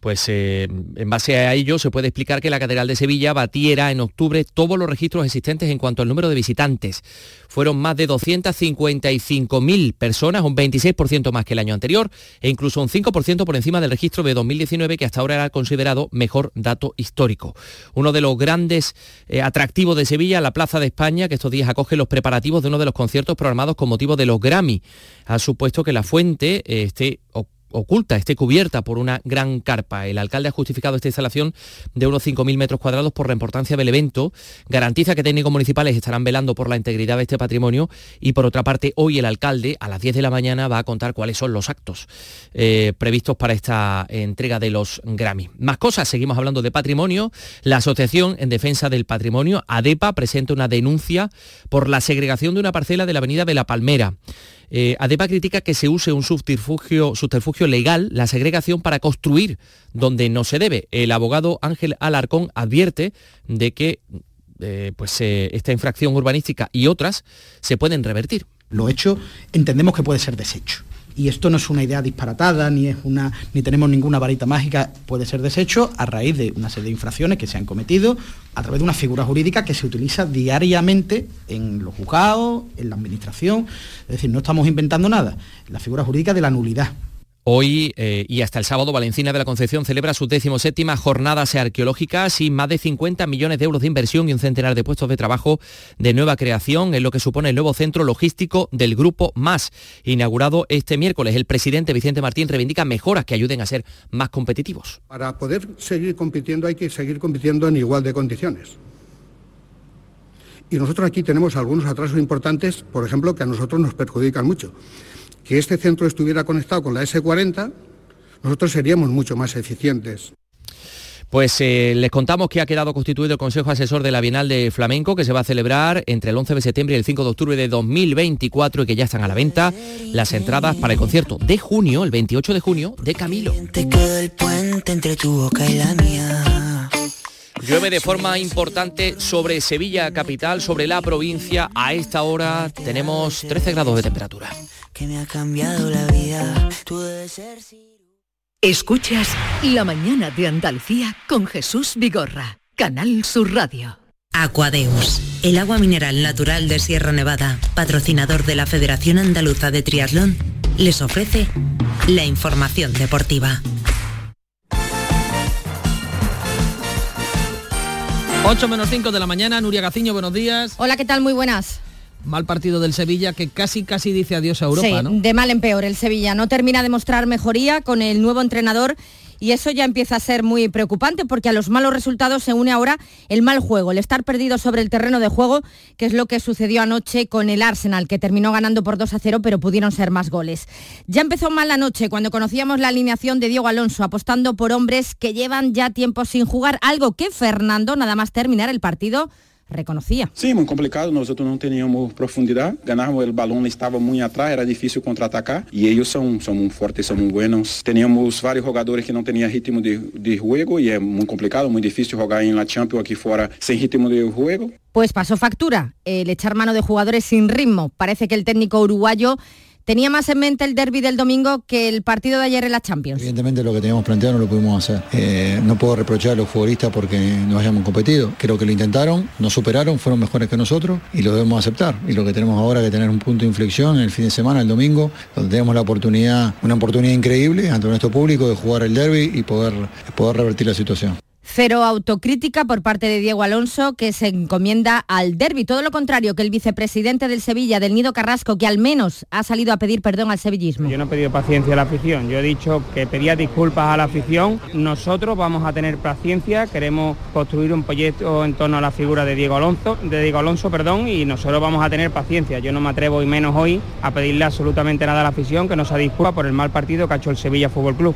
Pues eh, en base a ello se puede explicar que la Catedral de Sevilla batiera en octubre todos los registros existentes en cuanto al número de visitantes. Fueron más de 255.000 personas, un 26% más que el año anterior e incluso un 5% por encima del registro de 2019 que hasta ahora era considerado mejor dato histórico. Uno de los grandes eh, atractivos de Sevilla, la Plaza de España, que estos días acoge los preparativos de uno de los conciertos programados con motivo de los Grammy. Ha supuesto que la fuente eh, esté oculta, esté cubierta por una gran carpa. El alcalde ha justificado esta instalación de unos 5.000 metros cuadrados por la importancia del evento, garantiza que técnicos municipales estarán velando por la integridad de este patrimonio y por otra parte hoy el alcalde a las 10 de la mañana va a contar cuáles son los actos eh, previstos para esta entrega de los Grammy. Más cosas, seguimos hablando de patrimonio. La Asociación en Defensa del Patrimonio, ADEPA, presenta una denuncia por la segregación de una parcela de la Avenida de la Palmera. Eh, ADEPA critica que se use un subterfugio, legal, la segregación, para construir donde no se debe. El abogado Ángel Alarcón advierte de que eh, pues, eh, esta infracción urbanística y otras se pueden revertir. Lo hecho entendemos que puede ser desecho y esto no es una idea disparatada, ni, es una, ni tenemos ninguna varita mágica, puede ser deshecho a raíz de una serie de infracciones que se han cometido a través de una figura jurídica que se utiliza diariamente en los juzgados, en la administración, es decir, no estamos inventando nada, la figura jurídica de la nulidad. Hoy eh, y hasta el sábado, Valencina de la Concepción celebra sus séptimas jornadas arqueológicas y más de 50 millones de euros de inversión y un centenar de puestos de trabajo de nueva creación en lo que supone el nuevo centro logístico del Grupo Más. Inaugurado este miércoles, el presidente Vicente Martín reivindica mejoras que ayuden a ser más competitivos. Para poder seguir compitiendo hay que seguir compitiendo en igual de condiciones. Y nosotros aquí tenemos algunos atrasos importantes, por ejemplo, que a nosotros nos perjudican mucho que este centro estuviera conectado con la S40, nosotros seríamos mucho más eficientes. Pues eh, les contamos que ha quedado constituido el Consejo Asesor de la Bienal de Flamenco, que se va a celebrar entre el 11 de septiembre y el 5 de octubre de 2024 y que ya están a la venta las entradas para el concierto de junio, el 28 de junio, de Camilo. Llueve de forma importante sobre Sevilla capital, sobre la provincia. A esta hora tenemos 13 grados de temperatura que me ha cambiado la vida. Escuchas La mañana de Andalucía con Jesús Vigorra, Canal Sur Radio. Aquadeus, el agua mineral natural de Sierra Nevada, patrocinador de la Federación Andaluza de Triatlón, les ofrece la información deportiva. 8 menos 5 de la mañana, Nuria Gaciño, buenos días. Hola, ¿qué tal? Muy buenas. Mal partido del Sevilla que casi casi dice adiós a Europa, sí, De mal en peor el Sevilla. No termina de mostrar mejoría con el nuevo entrenador y eso ya empieza a ser muy preocupante porque a los malos resultados se une ahora el mal juego, el estar perdido sobre el terreno de juego, que es lo que sucedió anoche con el Arsenal, que terminó ganando por 2 a 0, pero pudieron ser más goles. Ya empezó mal la noche cuando conocíamos la alineación de Diego Alonso, apostando por hombres que llevan ya tiempo sin jugar, algo que Fernando, nada más terminar el partido, reconocía. Sí, muy complicado, nosotros no teníamos profundidad, ganábamos el balón, estaba muy atrás, era difícil contraatacar y ellos son, son muy fuertes, son muy buenos. Teníamos varios jugadores que no tenían ritmo de, de juego y es muy complicado, muy difícil jugar en la Champions aquí fuera sin ritmo de juego. Pues pasó factura el echar mano de jugadores sin ritmo. Parece que el técnico uruguayo tenía más en mente el derby del domingo que el partido de ayer en la Champions. Evidentemente lo que teníamos planteado no lo pudimos hacer. Eh, no puedo reprochar a los futbolistas porque no hayamos competido. Creo que lo intentaron, nos superaron, fueron mejores que nosotros y lo debemos aceptar. Y lo que tenemos ahora que tener un punto de inflexión en el fin de semana, el domingo, donde tenemos la oportunidad, una oportunidad increíble ante nuestro público de jugar el derby y poder, poder revertir la situación. Cero autocrítica por parte de Diego Alonso, que se encomienda al derby. Todo lo contrario que el vicepresidente del Sevilla, del Nido Carrasco, que al menos ha salido a pedir perdón al sevillismo. Yo no he pedido paciencia a la afición, yo he dicho que pedía disculpas a la afición. Nosotros vamos a tener paciencia, queremos construir un proyecto en torno a la figura de Diego Alonso, de Diego Alonso, perdón, y nosotros vamos a tener paciencia. Yo no me atrevo y menos hoy a pedirle absolutamente nada a la afición que no se disculpa por el mal partido que ha hecho el Sevilla Fútbol Club.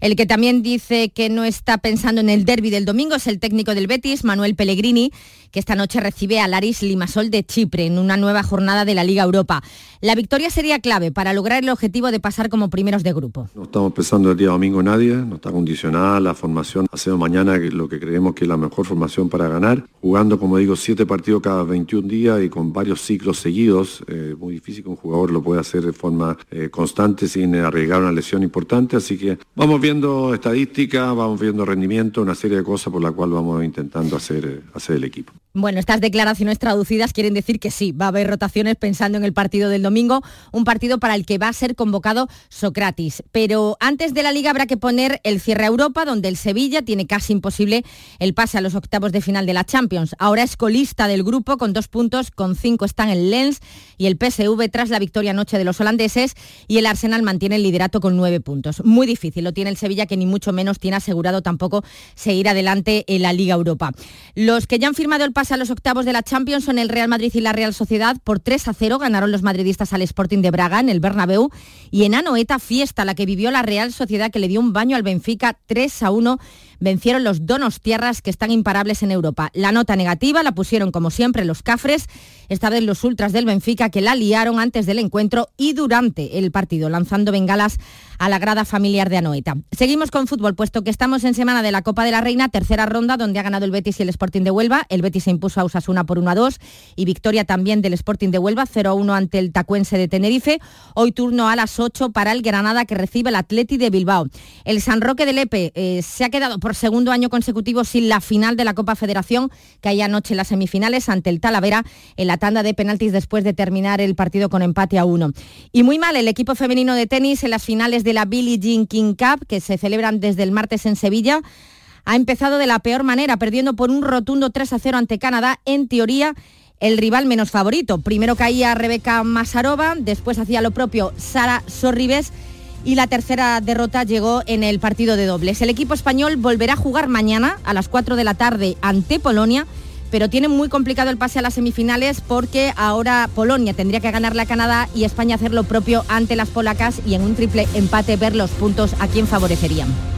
El que también dice que no está pensando en el derby del domingo es el técnico del Betis, Manuel Pellegrini, que esta noche recibe al Aris Limasol de Chipre en una nueva jornada de la Liga Europa. La victoria sería clave para lograr el objetivo de pasar como primeros de grupo. No estamos pensando el día domingo nadie, no está condicionada la formación. Hacemos mañana lo que creemos que es la mejor formación para ganar, jugando, como digo, siete partidos cada 21 días y con varios ciclos seguidos. Eh, muy difícil que un jugador lo pueda hacer de forma eh, constante sin arriesgar una lesión importante, así que vamos viendo estadística, vamos viendo rendimiento, una serie de cosas por la cual vamos intentando hacer, hacer el equipo. Bueno, estas declaraciones traducidas quieren decir que sí, va a haber rotaciones pensando en el partido del domingo, un partido para el que va a ser convocado Socratis. Pero antes de la liga habrá que poner el cierre a Europa, donde el Sevilla tiene casi imposible el pase a los octavos de final de la Champions. Ahora es colista del grupo con dos puntos, con cinco están el Lens y el PSV tras la victoria anoche de los holandeses y el Arsenal mantiene el liderato con nueve puntos. Muy difícil lo tiene el Sevilla, que ni mucho menos tiene asegurado tampoco seguir adelante en la Liga Europa. Los que ya han firmado el pase a los octavos de la Champions son el Real Madrid y la Real Sociedad. Por 3 a 0 ganaron los madridistas al Sporting de Braga en el Bernabéu y en Anoeta fiesta la que vivió la Real Sociedad que le dio un baño al Benfica 3 a 1 vencieron los Donos Tierras que están imparables en Europa. La nota negativa la pusieron como siempre los Cafres, esta vez los ultras del Benfica que la liaron antes del encuentro y durante el partido, lanzando bengalas a la grada familiar de Anoeta. Seguimos con fútbol, puesto que estamos en semana de la Copa de la Reina, tercera ronda donde ha ganado el Betis y el Sporting de Huelva. El Betis se impuso a Usasuna por 1 a 2 y victoria también del Sporting de Huelva 0 a 1 ante el Tacuense de Tenerife. Hoy turno a las 8 para el Granada que recibe el Atleti de Bilbao. El San Roque de Lepe eh, se ha quedado por segundo año consecutivo sin la final de la Copa Federación que hay anoche en las semifinales ante el Talavera en la tanda de penaltis después de terminar el partido con empate a uno. Y muy mal el equipo femenino de tenis en las finales de la Billie Jean King Cup, que se celebran desde el martes en Sevilla. Ha empezado de la peor manera, perdiendo por un rotundo 3 a 0 ante Canadá, en teoría el rival menos favorito. Primero caía Rebeca Masarova, después hacía lo propio Sara Sorribes y la tercera derrota llegó en el partido de dobles. El equipo español volverá a jugar mañana a las 4 de la tarde ante Polonia pero tiene muy complicado el pase a las semifinales porque ahora Polonia tendría que ganarle a Canadá y España hacer lo propio ante las polacas y en un triple empate ver los puntos a quién favorecerían.